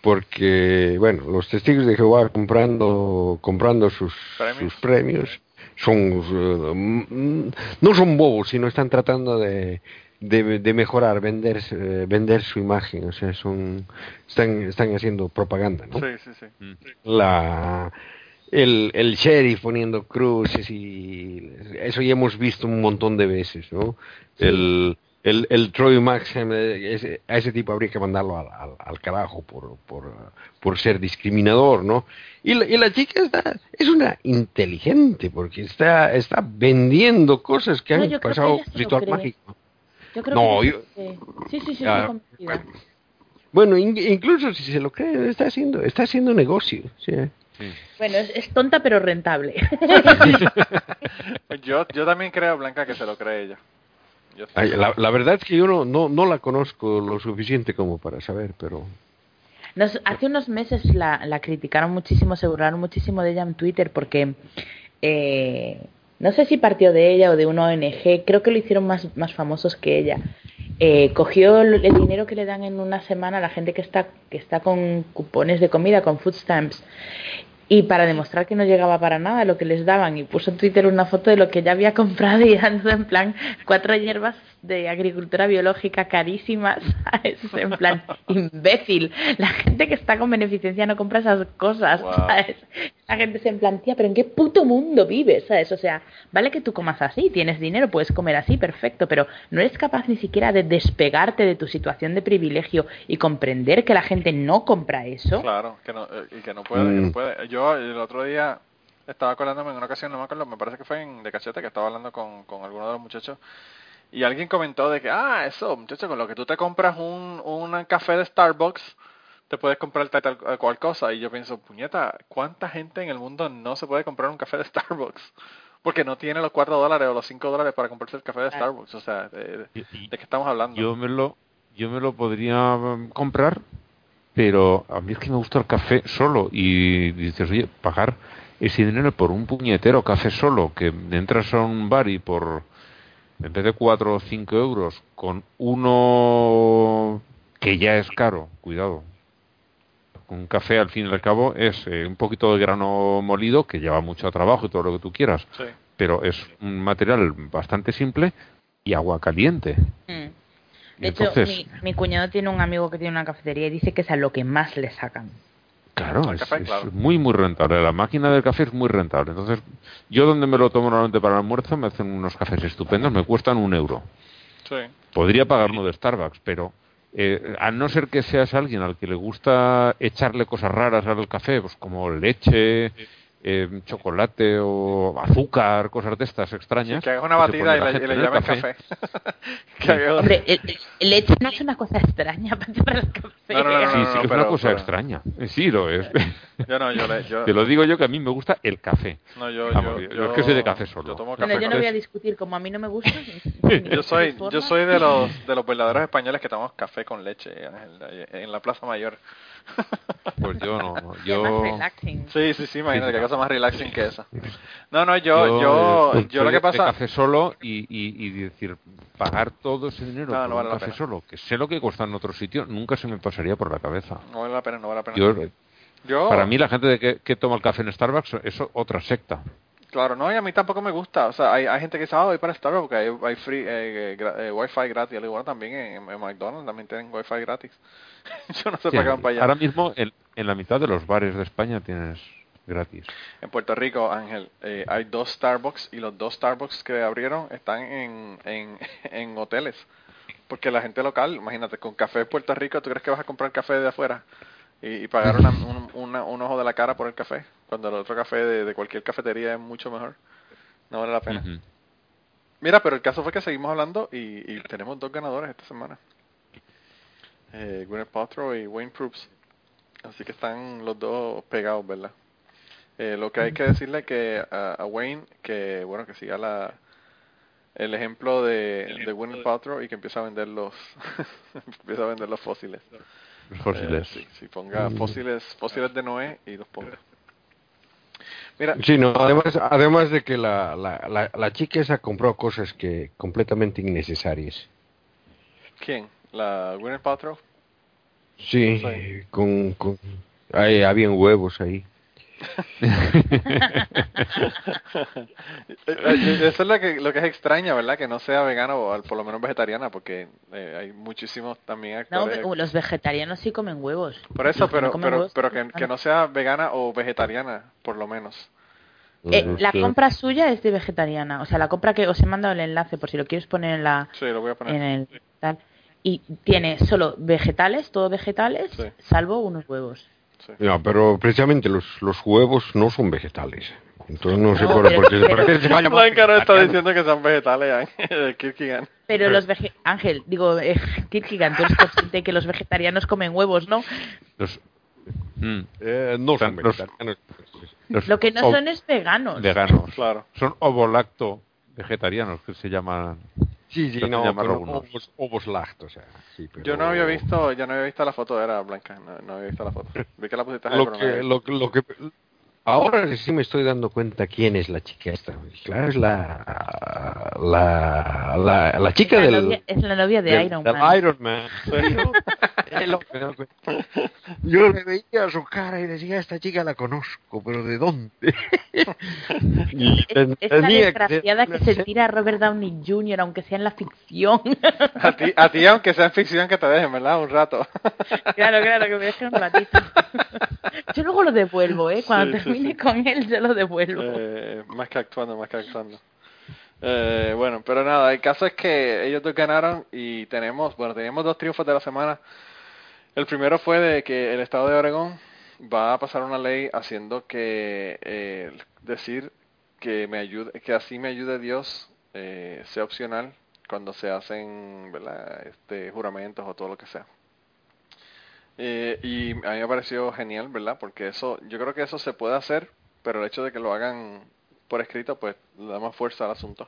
Porque, bueno, los testigos de Jehová comprando, comprando sus Premios. sus premios son, eh, mm, no son bobos, sino están tratando de, de, de mejorar, vender, eh, vender su imagen. O sea, son, están, están haciendo propaganda, ¿no? Sí, sí, sí. la el, el sheriff poniendo cruces y eso ya hemos visto un montón de veces, ¿no? El, el, el Troy Maxim, eh, ese- a ese tipo habría que mandarlo al, al, al carajo por, por, por ser discriminador, ¿no? Y la, y la chica está, es una inteligente porque está, está vendiendo cosas que No, han pasado ritual mágico. Yo creo No, que yo- sí, sí, sí, Ah, estoy convencida. Bueno, in- incluso si se lo cree, está haciendo, está haciendo negocio, sí. Bueno, es, es tonta pero rentable. Yo, yo también creo, Blanca, que se lo cree ella. Yo sí. Ay, La, la verdad es que yo no, no, no la conozco lo suficiente como para saber, pero... Nos- hace unos meses la, la criticaron muchísimo, se burlaron muchísimo de ella en Twitter porque eh, no sé si partió de ella o de una ONG, creo que lo hicieron más, más famosos que ella. Eh, cogió el, dinero que le dan en una semana a la gente que está, que está con cupones de comida, con food stamps, y para demostrar que no llegaba para nada lo que les daban, y puso en Twitter una foto de lo que ya había comprado y eran en plan cuatro hierbas de agricultura biológica carísimas, ¿sabes? En plan, imbécil. La gente que está con beneficencia no compra esas cosas, Wow. ¿sabes? La gente se en plan, tía, pero ¿en qué puto mundo vives? ¿Sabes? O sea, vale que tú comas así, tienes dinero, puedes comer así, perfecto, pero no eres capaz ni siquiera de despegarte de tu situación de privilegio y comprender que la gente no compra eso. Claro, que no, eh, y que no puede, que no Mm. puede. Yo el otro día estaba acordándome en una ocasión, no me acuerdo, me parece que fue en De Cachete, que estaba hablando con, con alguno de los muchachos, y alguien comentó de que, ah, eso, muchacho, con lo que tú te compras un, un café de Starbucks, te puedes comprar tal, tal cual cosa. Y yo pienso, puñeta, ¿cuánta gente en el mundo no se puede comprar un café de Starbucks? Porque no tiene los 4 dólares o los 5 dólares para comprarse el café de. Starbucks. O sea, ¿de, de- qué estamos hablando? yo me lo yo me lo podría mm, comprar, pero a mí es que me gusta el café solo y dices, oye, pagar ese dinero por un puñetero café solo, que entras a un bar y por, en vez de 4 o 5 euros, con uno que ya es caro, cuidado, un café al fin y al cabo es eh, un poquito de grano molido que lleva mucho trabajo y todo lo que tú quieras, Sí. pero es un material bastante simple y agua caliente. Mm. De hecho, mi, mi cuñado tiene un amigo que tiene una cafetería y dice que es a lo que más le sacan. Claro, es, café, es claro. muy, muy rentable. La máquina del café es muy rentable. Entonces, yo donde me lo tomo normalmente para el almuerzo me hacen unos cafés estupendos, me cuestan un euro. Sí. Podría pagar uno de Starbucks, pero eh, a no ser que seas alguien al que le gusta echarle cosas raras al café, pues como leche, eh, chocolate o azúcar, cosas de estas extrañas. Que hagas una batida y la y le llamen café. Que haga- Hombre, el, el- leche no es una cosa extraña para el café. No, no, no, no, Sí, sí, es pero- una cosa pero- extraña. Eh, Sí, lo es. Yo no, yo le, yo, Te lo digo yo que a mí me gusta el café. no, yo, Vamos, yo, yo es que soy de café solo. Yo tomo Bueno, café yo no voy a discutir, como a mí no me gusta. ni- ni Yo soy, de yo soy de los, de los verdaderos españoles que tomamos café con leche en, en la Plaza Mayor. Pues yo no. Yo, relaxing. Sí, sí, sí, imagínate qué cosa más relaxing que esa. No, no, yo, yo, eh, yo, lo que pasa, café solo y, y, y decir, pagar todo ese dinero No, por no vale un la café solo, que sé lo que cuesta en otro sitio, nunca se me pasaría por la cabeza. no vale la pena, no vale la pena. Yo, Yo- Para mí la gente de que, que toma el café en Starbucks es otra secta. Claro, no, y a mí tampoco me gusta. O sea, hay, hay gente que dice, ah, voy para Starbucks porque hay, hay free, eh, gra- eh, wifi gratis. Al igual también en, en McDonald's también tienen wifi gratis. Yo no sé Sí, para qué van para allá. ahora mismo en, en la mitad de los bares de España tienes gratis. En Puerto Rico, Ángel, eh, hay dos Starbucks y los dos Starbucks que abrieron están en, en, en hoteles. Porque la gente local, imagínate, con café de Puerto Rico, ¿tú crees que vas a comprar café de afuera? Y, pagar una, un, una- un ojo de la cara por el café, cuando el otro café de, de cualquier cafetería es mucho mejor. No vale la pena. Mira, pero el caso fue que seguimos hablando y, y tenemos dos ganadores esta semana. Eh, Gwyneth Paltrow y Wayne Proops. Así que están los dos pegados, ¿verdad? Eh, lo que hay que decirle que a, a Wayne que bueno que siga la el ejemplo de, de Gwyneth Paltrow y que empiece a vender los empieza a vender los fósiles. Los fósiles. Eh, sí, sí, ponga fósiles fósiles de Noé y los ponga. Mira, Sí, no, además, además de que la, la, la, la chica esa compró cosas que completamente innecesarias. ¿quién? La Gwyneth Paltrow. Sí, Sí. con, con ahí habían huevos ahí. Eh, eh, Eso es lo que, lo que es extraña, ¿verdad? Que no sea vegana o por lo menos vegetariana, porque eh, hay muchísimos también No, actores. ve- los vegetarianos sí comen huevos. por eso, Los que no pero, pero, huevos, pero que, no. que no sea vegana o vegetariana, por lo menos. Eh, la compra suya es de vegetariana. O sea, la compra que os he mandado el enlace por si lo quieres poner en la Sí, lo voy a poner. en el tal. Y tiene solo vegetales, todo vegetales, Sí. salvo unos huevos. Sí. No, pero precisamente los, los huevos no son vegetales. Entonces no sé No, por, pero- por qué, pero- qué se va a llamar Blanca no está diciendo que sean vegetales, de Kierkegaard. Pero los vege Ángel, digo, eh, Kierkegaard, tú eres consciente que los vegetarianos comen huevos, ¿no? Los, mm, Eh, no son Los- vegetarianos. los Lo que no o- son es veganos. veganos. Claro. Son ovolacto vegetarianos, que se llaman. Sí, sí, no, pero lacto, o sea, sí, pero- Yo no había visto, yo no había visto la foto, era Blanca, no, no había visto la foto. Vi que la pusiste lo que, lo, lo que ahora sí me estoy dando cuenta quién es la chica esta. Claro, es la la, la, la chica La del, novia- es la novia de Iron del Man. Iron Man. Yo le veía su cara y decía, esta chica la conozco, pero ¿de dónde? Y Es, es la desgraciada que se tira a Robert Downey Jr., aunque sea en la ficción. A ti, a ti, aunque sea en ficción, que te dejen, ¿verdad? Un rato. claro, claro, que me deje un ratito. Yo luego lo devuelvo, ¿eh? Cuando Sí, sí, termine con él, yo lo devuelvo. Eh, más que actuando, más que actuando. Eh, bueno, pero nada, el caso es que ellos dos ganaron y tenemos, bueno, teníamos dos triunfos de la semana. El primero fue de que el estado de Oregón va a pasar una ley haciendo que eh, decir que me ayude, que así me ayude Dios eh, sea opcional cuando se hacen ¿verdad? Este, juramentos o todo lo que sea. Eh, y a mí me pareció genial, ¿verdad? Porque eso, yo creo que eso se puede hacer, pero el hecho de que lo hagan por escrito, pues da más fuerza al asunto.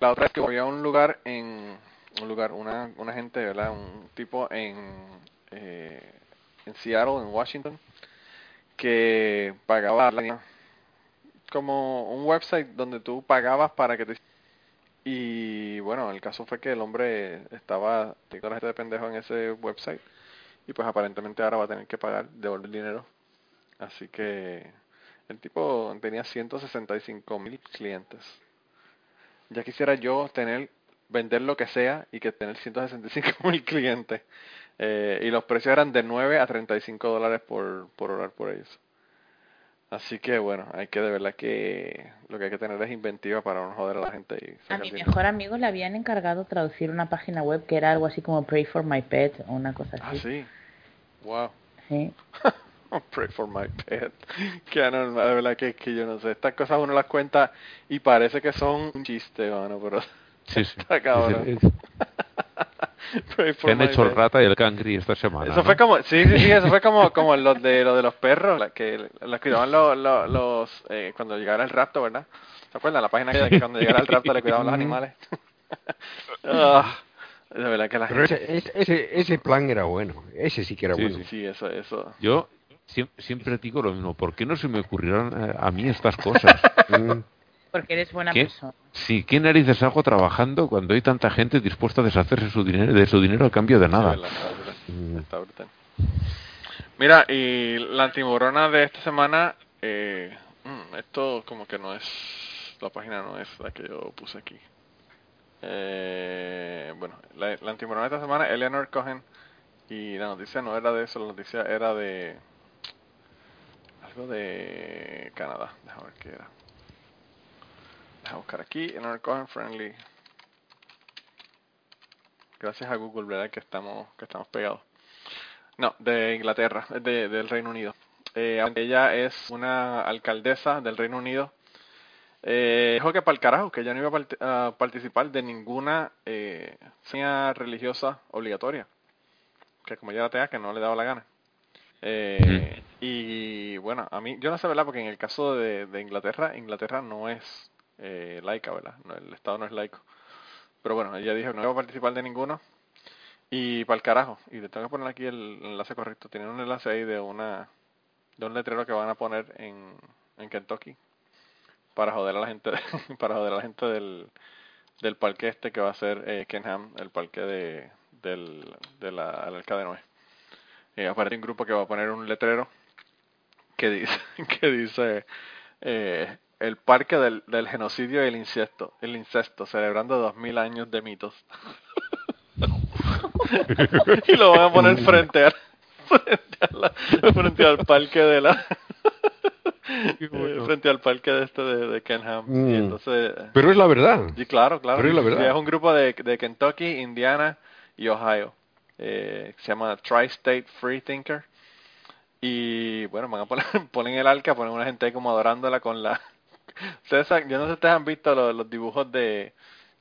La otra es que había un lugar en, un lugar, una, una gente, ¿verdad? Un tipo en, eh, en Seattle, en Washington, que pagaba como un website donde tú pagabas para que te y bueno, el caso fue que el hombre estaba teniendo la gente de pendejo en ese website y pues aparentemente ahora va a tener que pagar, devolver dinero. Así que el tipo tenía 165 mil clientes. Ya quisiera yo tener, vender lo que sea y que tener 165 mil clientes. Eh, y los precios eran de 9 a 35 dólares por, por orar por ellos. Así que bueno, hay que de verdad que lo que hay que tener es inventiva para no joder a la gente. Y A mi dinero. mejor amigo le habían encargado traducir una página web que era algo así como Pray for my pet o una cosa Ah, así. sí. Wow. Sí. Pray for my pet. Qué anormal, de verdad que, que yo no sé. Estas cosas uno las cuenta y parece que son un chiste, mano, pero Sí, sí. está cabrón. Es- es- Pray for que han my hecho el pet. rata y el cangri esta semana. Eso ¿no? fue como, sí, sí, sí, eso fue como, como los de los de los perros, la que los cuidaban los, los, los eh, cuando llegara el rapto, ¿verdad? ¿Se acuerdan? La página que, que cuando llegara el rapto le cuidaban los animales. Ah, de verdad que la Pero gente, ese, ese, plan era bueno. Ese sí que era Sí, bueno. sí. sí, eso, eso. Yo siem- siempre digo lo mismo. ¿Por qué no se me ocurrieron eh, a mí estas cosas? Mm. Porque eres buena ¿Qué? persona. Sí, ¿qué narices hago trabajando cuando hay tanta gente dispuesta a deshacerse su dinero, de su dinero a cambio de nada? Está brutal, brutal. Mira, y la antimorona de esta semana, eh, mm, esto como que no es, la página no es la que yo puse aquí. Eh, bueno, la, la antimorona de esta semana, Eleanor Cohen, y la noticia no era de eso, la noticia era de algo de Canadá. Déjame ver qué era. Déjame buscar aquí. Leonard Cohen Friendly. Gracias a Google, ¿verdad? Que estamos, que estamos pegados. No, de Inglaterra, de, del Reino Unido. Eh, ella es una alcaldesa del Reino Unido. Eh, dijo que para el carajo, que ella no iba a, part- a participar de ninguna eh, seña religiosa obligatoria. Que como ella era atea, que no le daba la gana. Eh, y bueno, a mí, yo no sé, ¿verdad? Porque en el caso de, de Inglaterra, Inglaterra no es eh, laica, ¿verdad? No, el Estado no es laico. Pero bueno, ella dijo que no iba a participar de ninguno. Y para el carajo. Y le tengo que poner aquí el enlace correcto. Tienen un enlace ahí de una de un letrero que van a poner en, en Kentucky para joder a la gente para joder a la gente del, del parque este que va a ser eh, Kenham, el parque de del de la, Arca de Noé. Eh, aparece un grupo que va a poner un letrero que dice que dice eh, el parque del, del genocidio y el incesto, el incesto, celebrando dos mil años de mitos. y lo van a poner frente al frente, a la- frente al parque de la eh, frente al parque de este de, de Kenham. Y Mm. entonces Pero es la verdad. Sí, claro, claro. Pero es la verdad. Es un grupo de, de Kentucky, Indiana y Ohio. Eh, se llama Tri-State Free Thinker. Y bueno, van a poner, ponen el arca, ponen una gente ahí como adorándola con la... Ustedes yo no sé si ustedes han visto los, los dibujos de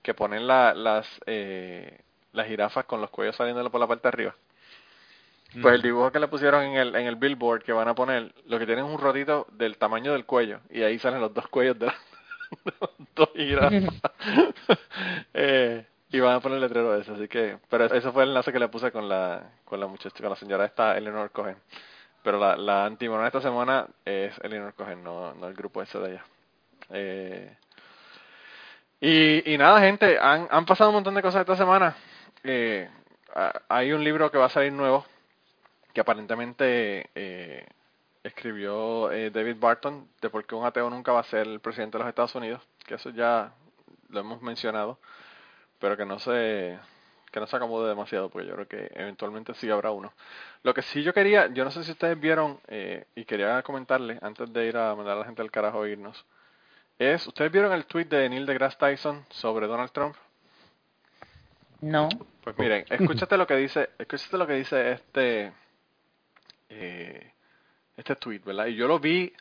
que ponen la, las eh, las jirafas con los cuellos saliéndole por la parte de arriba. Pues el dibujo que le pusieron en el, en el billboard que van a poner, lo que tienen es un rotito del tamaño del cuello y ahí salen los dos cuellos de, la- de los dos jirafas. eh, y van a poner el letrero ese, así que, pero eso fue el enlace que le puse con la, con la muchacha, con la señora esta Eleanor Cohen. Pero la, la antimona de esta semana es Eleanor Cohen, no, no el grupo ese de ella. Eh, y, y nada, gente, han, han pasado un montón de cosas esta semana. Eh, hay un libro que va a salir nuevo que aparentemente eh, escribió eh, David Barton de por qué un ateo nunca va a ser el presidente de los Estados Unidos, que eso ya lo hemos mencionado, pero que no se que no se acomode demasiado, porque yo creo que eventualmente sí habrá uno. Lo que sí yo quería, yo no sé si ustedes vieron, eh, y quería comentarle antes de ir a mandar a la gente al carajo a irnos, es, ¿ustedes vieron el tweet de Neil deGrasse Tyson sobre Donald Trump? No. Pues miren, escúchate lo que dice, escúchate lo que dice este eh, este tweet, ¿verdad? Y yo lo vi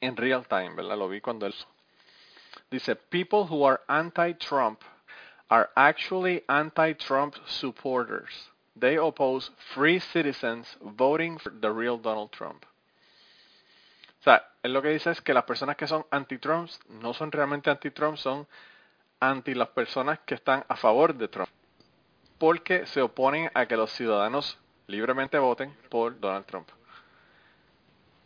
en real time, ¿verdad? Lo vi cuando él dice, people who are anti-Trump are actually anti-Trump supporters. They oppose free citizens voting for the real Donald Trump. O sea, él lo que dice es que las personas que son anti-Trump no son realmente anti-Trump, son anti las personas que están a favor de Trump. Porque se oponen a que los ciudadanos libremente voten por Donald Trump.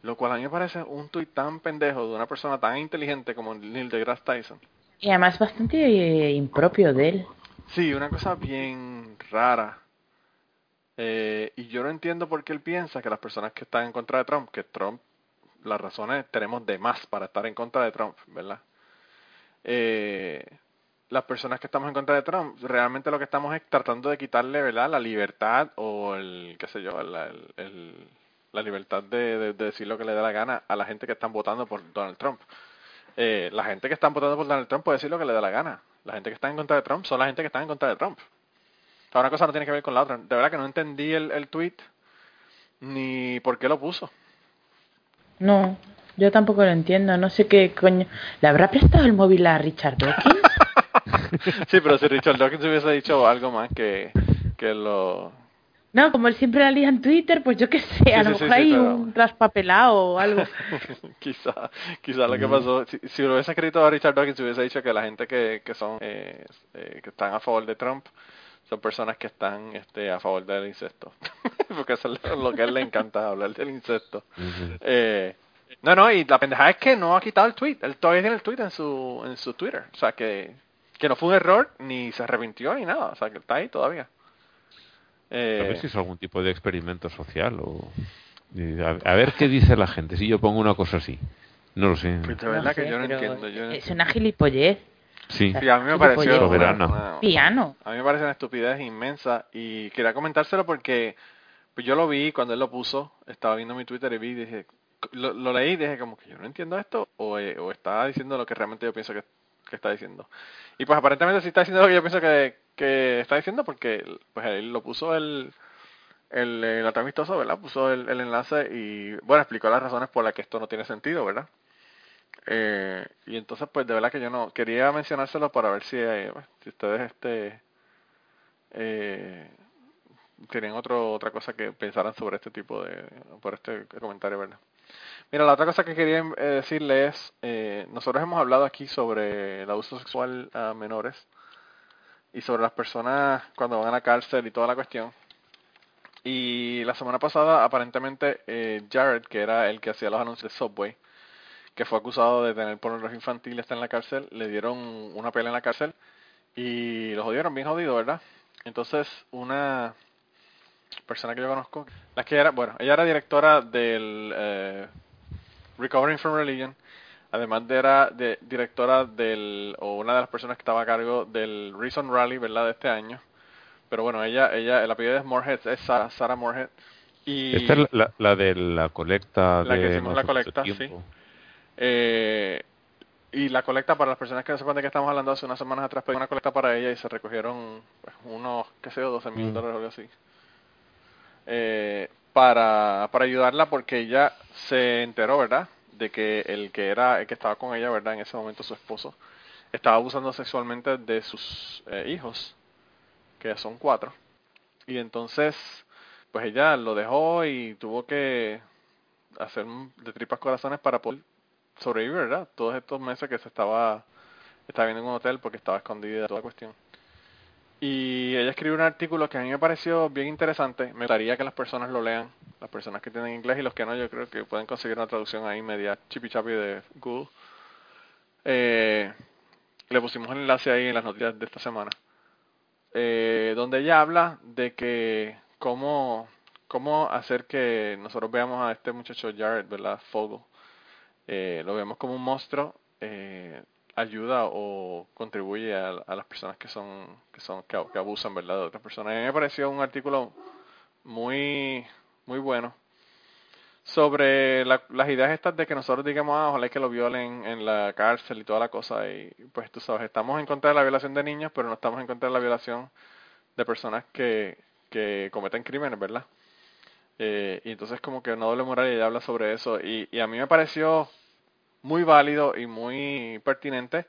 Lo cual a mí me parece un tuit tan pendejo de una persona tan inteligente como Neil deGrasse Tyson. Y además bastante eh, impropio de él. Sí, una cosa bien rara. Eh, y yo no entiendo por qué él piensa que las personas que están en contra de Trump, que Trump, las razones tenemos de más para estar en contra de Trump, ¿verdad? Eh, las personas que estamos en contra de Trump, realmente lo que estamos es tratando de quitarle, ¿verdad? La libertad o el, qué sé yo, el- la libertad de, de- de decir lo que le dé la gana a la gente que están votando por Donald Trump. Eh, la gente que están votando por Donald Trump puede decir lo que le dé la gana. La gente que está en contra de Trump son la gente que está en contra de Trump. O una cosa no tiene que ver con la otra. De verdad que no entendí el, el tweet ni por qué lo puso. No, yo tampoco lo entiendo. No sé qué coño. ¿Le habrá prestado el móvil a Richard Dawkins? sí, pero si Richard Dawkins hubiese dicho algo más que, que lo... No, como él siempre la lía en Twitter, pues yo qué sé, a Sí, lo mejor sí, hay pero- un traspapelado o algo. quizá, quizá lo que pasó, si, si lo hubiese escrito a Richard Dawkins, hubiese dicho que la gente que, que son, eh, eh, que están a favor de Trump son personas que están este, a favor del incesto. Porque eso es lo, lo que a él le encanta, hablar del incesto. Eh, no, no, y la pendejada es que no ha quitado el tweet. Él todavía tiene el tweet en su, en su Twitter. O sea, que, que no fue un error, ni se arrepintió, ni nada. O sea, que está ahí todavía. A ver Eh, si es algún tipo de experimento social o... A, ver qué dice la gente si yo pongo una cosa así. No lo sé. pues de No verdad sé, que yo no pero entiendo. Yo no Es una gilipollez. Sí. Sí, a mí me pareció una- Piano. A mí me parece una estupidez inmensa y quería comentárselo porque pues yo lo vi cuando él lo puso, estaba viendo mi Twitter y vi y dije, lo, lo leí y dije como que yo no entiendo esto o, eh, o está diciendo lo que realmente yo pienso que, que está diciendo. Y pues aparentemente sí está diciendo lo que yo pienso que, que está diciendo porque pues él lo puso el, el, el amistoso, ¿verdad? Puso el, el enlace y bueno, explicó las razones por las que esto no tiene sentido, ¿verdad? Eh, y entonces pues de verdad que yo no quería mencionárselo para ver si, eh, si ustedes este eh, tienen otro, otra cosa que pensaran sobre este tipo de, por este comentario, ¿verdad? Mira, la otra cosa que quería eh, decirle es, eh, nosotros hemos hablado aquí sobre el abuso sexual a menores y sobre las personas cuando van a la cárcel y toda la cuestión. Y la semana pasada, aparentemente, eh, Jared, que era el que hacía los anuncios de Subway, que fue acusado de tener pornografía infantil, está en la cárcel, le dieron una pelea en la cárcel y lo jodieron bien jodido, ¿verdad? Entonces, una persona que yo conozco, la que era, bueno, ella era directora del eh, Recovering from Religion, además de era de, directora del, o una de las personas que estaba a cargo del Reason Rally, ¿verdad?, de este año. Pero bueno, ella, ella, el apellido es Moorhead, es Sarah, Sarah Moorhead. Y Esta es la, la de la colecta La que hicimos la colecta, sí. Eh, y la colecta, para las personas que no sepan de qué estamos hablando, hace unas semanas atrás pedí una colecta para ella y se recogieron pues, unos, qué sé yo, 12 mil Mm. dólares o algo así. Eh, para, para ayudarla porque ella se enteró, ¿verdad? De que el que era, el que estaba con ella, ¿verdad? En ese momento su esposo, estaba abusando sexualmente de sus eh, hijos, que son cuatro. Y entonces, pues ella lo dejó y tuvo que hacer de tripas corazones para poder sobrevivir, ¿verdad? Todos estos meses que se estaba, estaba viendo en un hotel porque estaba escondida toda la cuestión. Y ella escribió un artículo que a mí me pareció bien interesante. Me gustaría que las personas lo lean, las personas que tienen inglés y los que no, yo creo que pueden conseguir una traducción ahí media chipi chapi de Google. Eh, le pusimos el enlace ahí en las noticias de esta semana. Eh, donde ella habla de que cómo, cómo hacer que nosotros veamos a este muchacho Jared, ¿verdad? Fogel. Eh, lo vemos como un monstruo, eh, ayuda o contribuye a, las personas que son, que son, que, abusan, ¿verdad? De otras personas. A mí me pareció un artículo muy, muy bueno sobre la- las ideas estas de que nosotros digamos, ah, ojalá que lo violen en la cárcel y toda la cosa. Y pues tú sabes, estamos en contra de la violación de niños, pero no estamos en contra de la violación de personas que, que cometen crímenes, ¿verdad? Eh, y entonces como que no doble moral y habla sobre eso. Y, y a mí me pareció muy válido y muy pertinente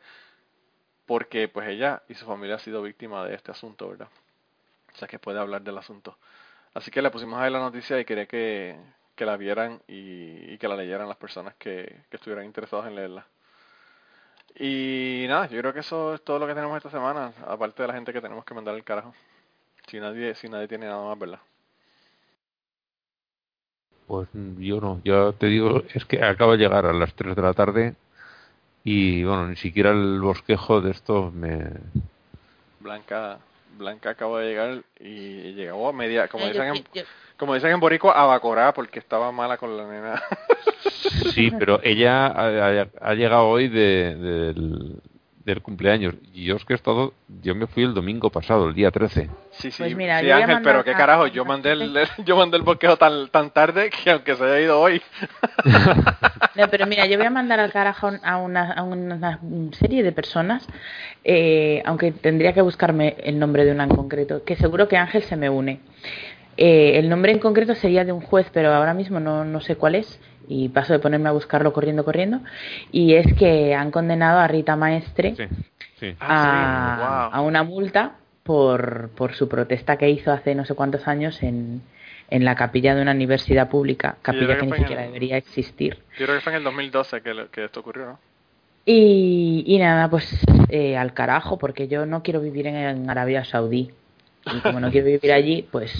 porque pues ella y su familia ha sido víctima de este asunto, ¿verdad? O sea que puede hablar del asunto. Así que le pusimos ahí la noticia y quería que, que la vieran y, que la leyeran las personas que, que estuvieran interesadas en leerla. Y nada, yo creo que eso es todo lo que tenemos esta semana, aparte de la gente que tenemos que mandar al carajo. Si nadie, si nadie tiene nada más, ¿verdad? Pues yo no, yo te digo, es que acabo de llegar a las 3 de la tarde y bueno, ni siquiera el bosquejo de esto me... Blanca, Blanca acaba de llegar y llegó a media, como Eh, yo- dicen en, yo- como dicen en Boricua, a Bacorá porque estaba mala con la nena. Sí, pero ella ha, ha- ha llegado hoy de, del, del cumpleaños y yo es que he estado, yo me fui el domingo pasado, el día 13. Sí, sí, Pues mira, sí, a Ángel, pero qué a- carajo, yo mandé el, yo mandé el bosquejo tan, tan tarde que aunque se haya ido hoy. No, pero mira, yo voy a mandar al carajo a una, a una serie de personas, eh, aunque tendría que buscarme el nombre de una en concreto, que seguro que Ángel se me une. Eh, el nombre en concreto sería de un juez, pero ahora mismo no, no sé cuál es, y paso de ponerme a buscarlo corriendo, corriendo. Y es que han condenado a Rita Maestre Sí, sí. Ah, sí, a, wow. a una multa por, por su protesta que hizo hace no sé cuántos años en, en la capilla de una universidad pública, capilla que que ni siquiera el- debería existir. Yo creo que fue en el 2012 que, lo- que esto ocurrió, ¿no? Y, y nada, pues eh, al carajo, porque yo no quiero vivir en, en Arabia Saudí. Y como no quiero vivir allí, pues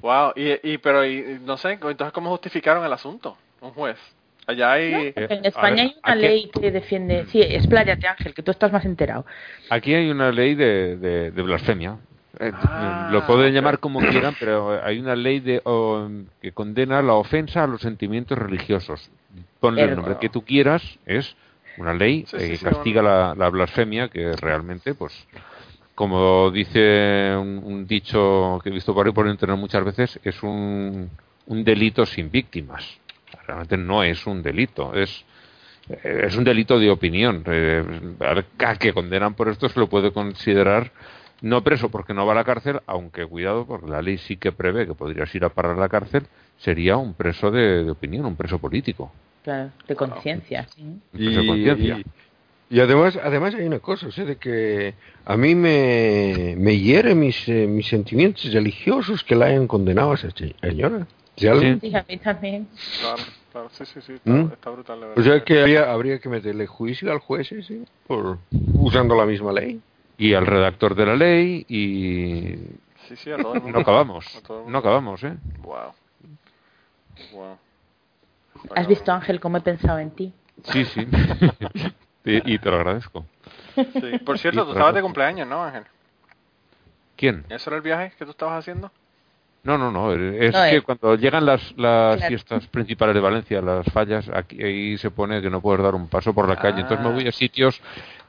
Wow, y, y pero y, no sé, entonces cómo justificaron el asunto, un juez. Allá hay Eh, en a España ver, hay una aquí- ley que defiende... Sí, expláyate Ángel, que tú estás más enterado. Aquí hay una ley de, de, de blasfemia. Eh, Ah, lo pueden llamar como quieran, pero hay una ley de, que condena la ofensa a los sentimientos religiosos. Ponle el nombre que tú quieras, es una ley Sí, eh, sí, que sí, castiga la, la blasfemia, que realmente, pues, como dice un, un dicho que he visto por ahí por internet muchas veces, es un, un delito sin víctimas. Realmente no es un delito, es, es un delito de opinión. Eh, al que condenan por esto se lo puede considerar no preso porque no va a la cárcel, aunque cuidado, porque la ley sí que prevé que podrías ir a parar a la cárcel, sería un preso de, opinión, un preso político. Claro, de conciencia. Y, y, además, además hay una cosa, de que a mí me, me hiere mis, eh, mis sentimientos religiosos que la hayan condenado a esa señora. Sí, a mí también. Claro, claro, sí, sí, sí, está, ¿Mm? brutal. o sea que habría, habría que meterle juicio al juez, sí, por usando la misma ley y al redactor de la ley y sí, sí, a todo el mundo. no acabamos no acabamos eh wow. wow. has visto Ángel cómo he pensado en ti sí sí y, te lo agradezco sí. por cierto tú estabas de cumpleaños no Ángel quién eso era el viaje que tú estabas haciendo no, no, no. Es que eh. cuando llegan las, las fiestas principales de Valencia, las fallas, aquí ahí se pone que no puedes dar un paso por la calle. Entonces me voy a sitios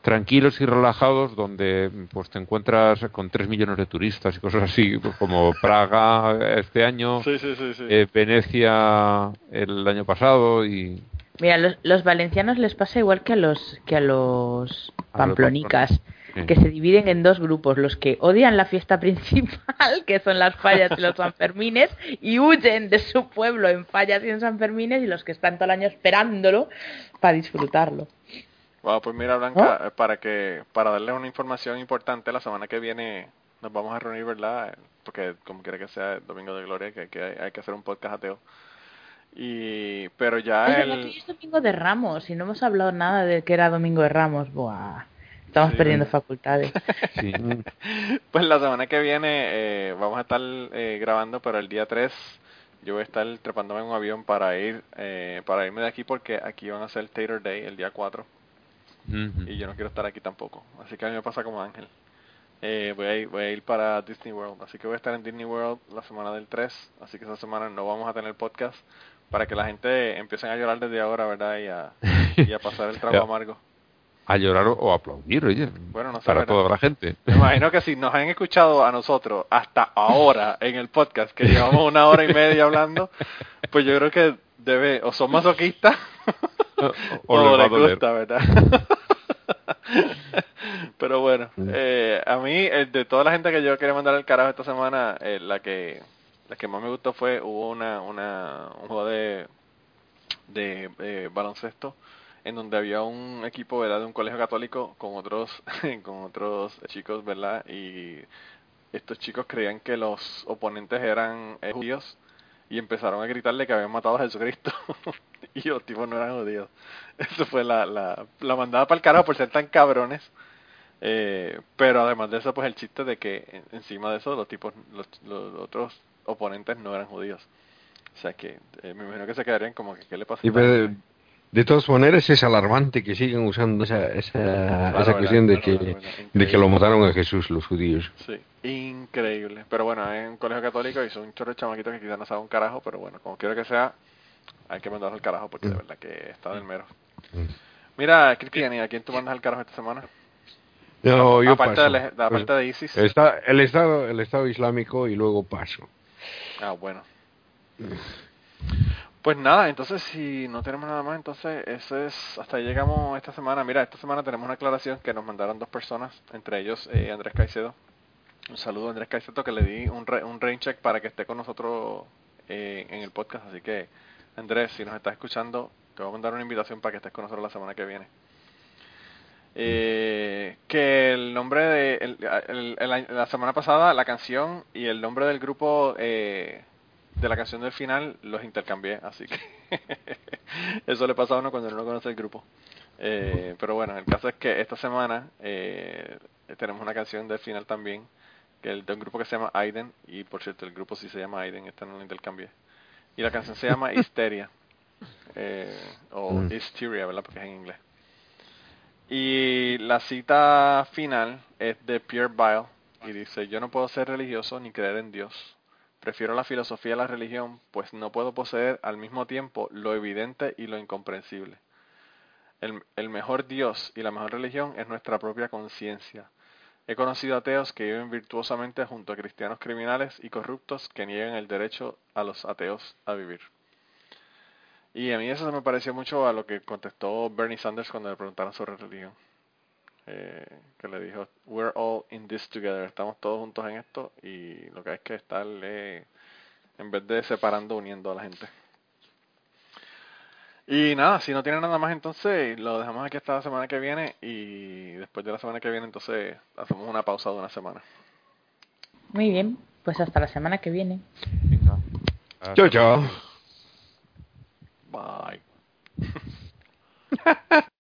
tranquilos y relajados donde pues te encuentras con tres millones de turistas y cosas así pues, como Praga este año eh, Venecia el año pasado y mira los, los, valencianos les pasa igual que a los que a los pamplonicas que se dividen en dos grupos, los que odian la fiesta principal, que son las fallas y los Sanfermines, y huyen de su pueblo en fallas y en Sanfermines, y los que están todo el año esperándolo para disfrutarlo. Wow, pues mira Blanca, eh, para que para darle una información importante, la semana que viene nos vamos a reunir, ¿verdad? Porque como quiera que sea el Domingo de Gloria, que, que hay, que hacer un podcast ateo. Y pero ya el es Domingo de Ramos y no hemos hablado nada de que era Domingo de Ramos. Buah. Estamos perdiendo facultades. Sí. pues la semana que viene eh, vamos a estar eh, grabando, pero el día 3 yo voy a estar trepándome en un avión para ir eh, para irme de aquí porque aquí van a hacer Tater Day el día 4 y yo no quiero estar aquí tampoco. Así que a mí me pasa como Ángel. Eh, voy, a ir, voy a ir para Disney World. Así que voy a estar en Disney World la semana del 3. Así que esa semana no vamos a tener podcast para que la gente empiece a llorar desde ahora, ¿verdad? Y a, y a pasar el trago amargo. A llorar o aplaudir, oye. Bueno, no sé, para toda la gente. Me imagino que si nos han escuchado a nosotros hasta ahora en el podcast, que llevamos una hora y media hablando, pues yo creo que debe, o son masoquistas, o, o les gusta, ¿verdad? Pero bueno, mm. eh, a mí, eh, de toda la gente que yo quería mandar al carajo esta semana, eh, la que la que más me gustó fue, hubo una, una un juego de, de baloncesto en donde había un equipo ¿verdad? de un colegio católico con otros con otros chicos verdad y estos chicos creían que los oponentes eran judíos y empezaron a gritarle que habían matado a Jesucristo y los tipos no eran judíos. Eso fue la, la, la mandada para el carajo por ser tan cabrones. Eh, pero además de eso, pues el chiste de que encima de eso los tipos, los, los otros oponentes no eran judíos. O sea que eh, me imagino que se quedarían como que, ¿qué le pasa? de todas maneras es alarmante que sigan usando esa, esa, esa cuestión de, que, de que lo mataron a Jesús los judíos. Sí, increíble. Pero bueno, es un colegio católico y son un chorro de chamaquitos que quizás no saben un carajo, pero bueno, como quiera que sea, hay que mandarlos al carajo porque de mm. verdad que está del mero. Mm. Mira, Cristian, ¿y a quién tú mandas al carajo esta semana? No, yo aparte paso. De, la, aparte de ISIS. Está, el, estado, el Estado Islámico y luego paso. Ah, bueno. Pues nada, entonces si no tenemos nada más, entonces eso es, hasta ahí llegamos esta semana. Mira, esta semana tenemos una aclaración que nos mandaron dos personas, entre ellos eh, Andrés Caicedo. Un saludo Andrés Caicedo que le di un, un rain check para que esté con nosotros eh, en el podcast. Así que Andrés, si nos estás escuchando, te voy a mandar una invitación para que estés con nosotros la semana que viene. Eh, que el nombre de la semana pasada, la canción y el nombre del grupo eh, de la canción del final los intercambié, así que eso le pasa a uno cuando uno no conoce el grupo. Eh, pero bueno, el caso es que esta semana eh, tenemos una canción del final también, que es de un grupo que se llama Aiden, y por cierto el grupo sí se llama Aiden, esta no lo intercambié. Y la canción se llama Hysteria, eh, o mm. Hysteria, ¿verdad? Porque es en inglés. Y la cita final es de Pierre Bile, y dice, yo no puedo ser religioso ni creer en Dios Prefiero la filosofía a la religión, pues no puedo poseer al mismo tiempo lo evidente y lo incomprensible. El, mejor Dios y la mejor religión es nuestra propia conciencia. He conocido ateos que viven virtuosamente junto a cristianos criminales y corruptos que niegan el derecho a los ateos a vivir. Y a mí eso se me pareció mucho a lo que contestó Bernie Sanders cuando le preguntaron sobre religión. Eh, que le dijo, we're all in this together, estamos todos juntos en esto y lo que hay que estar eh, en vez de separando, uniendo a la gente. Y nada, si no tienen nada más entonces, lo dejamos aquí hasta la semana que viene y después de la semana que viene entonces hacemos una pausa de una semana. Muy bien, pues hasta la semana que viene. Chao, chao. Bye.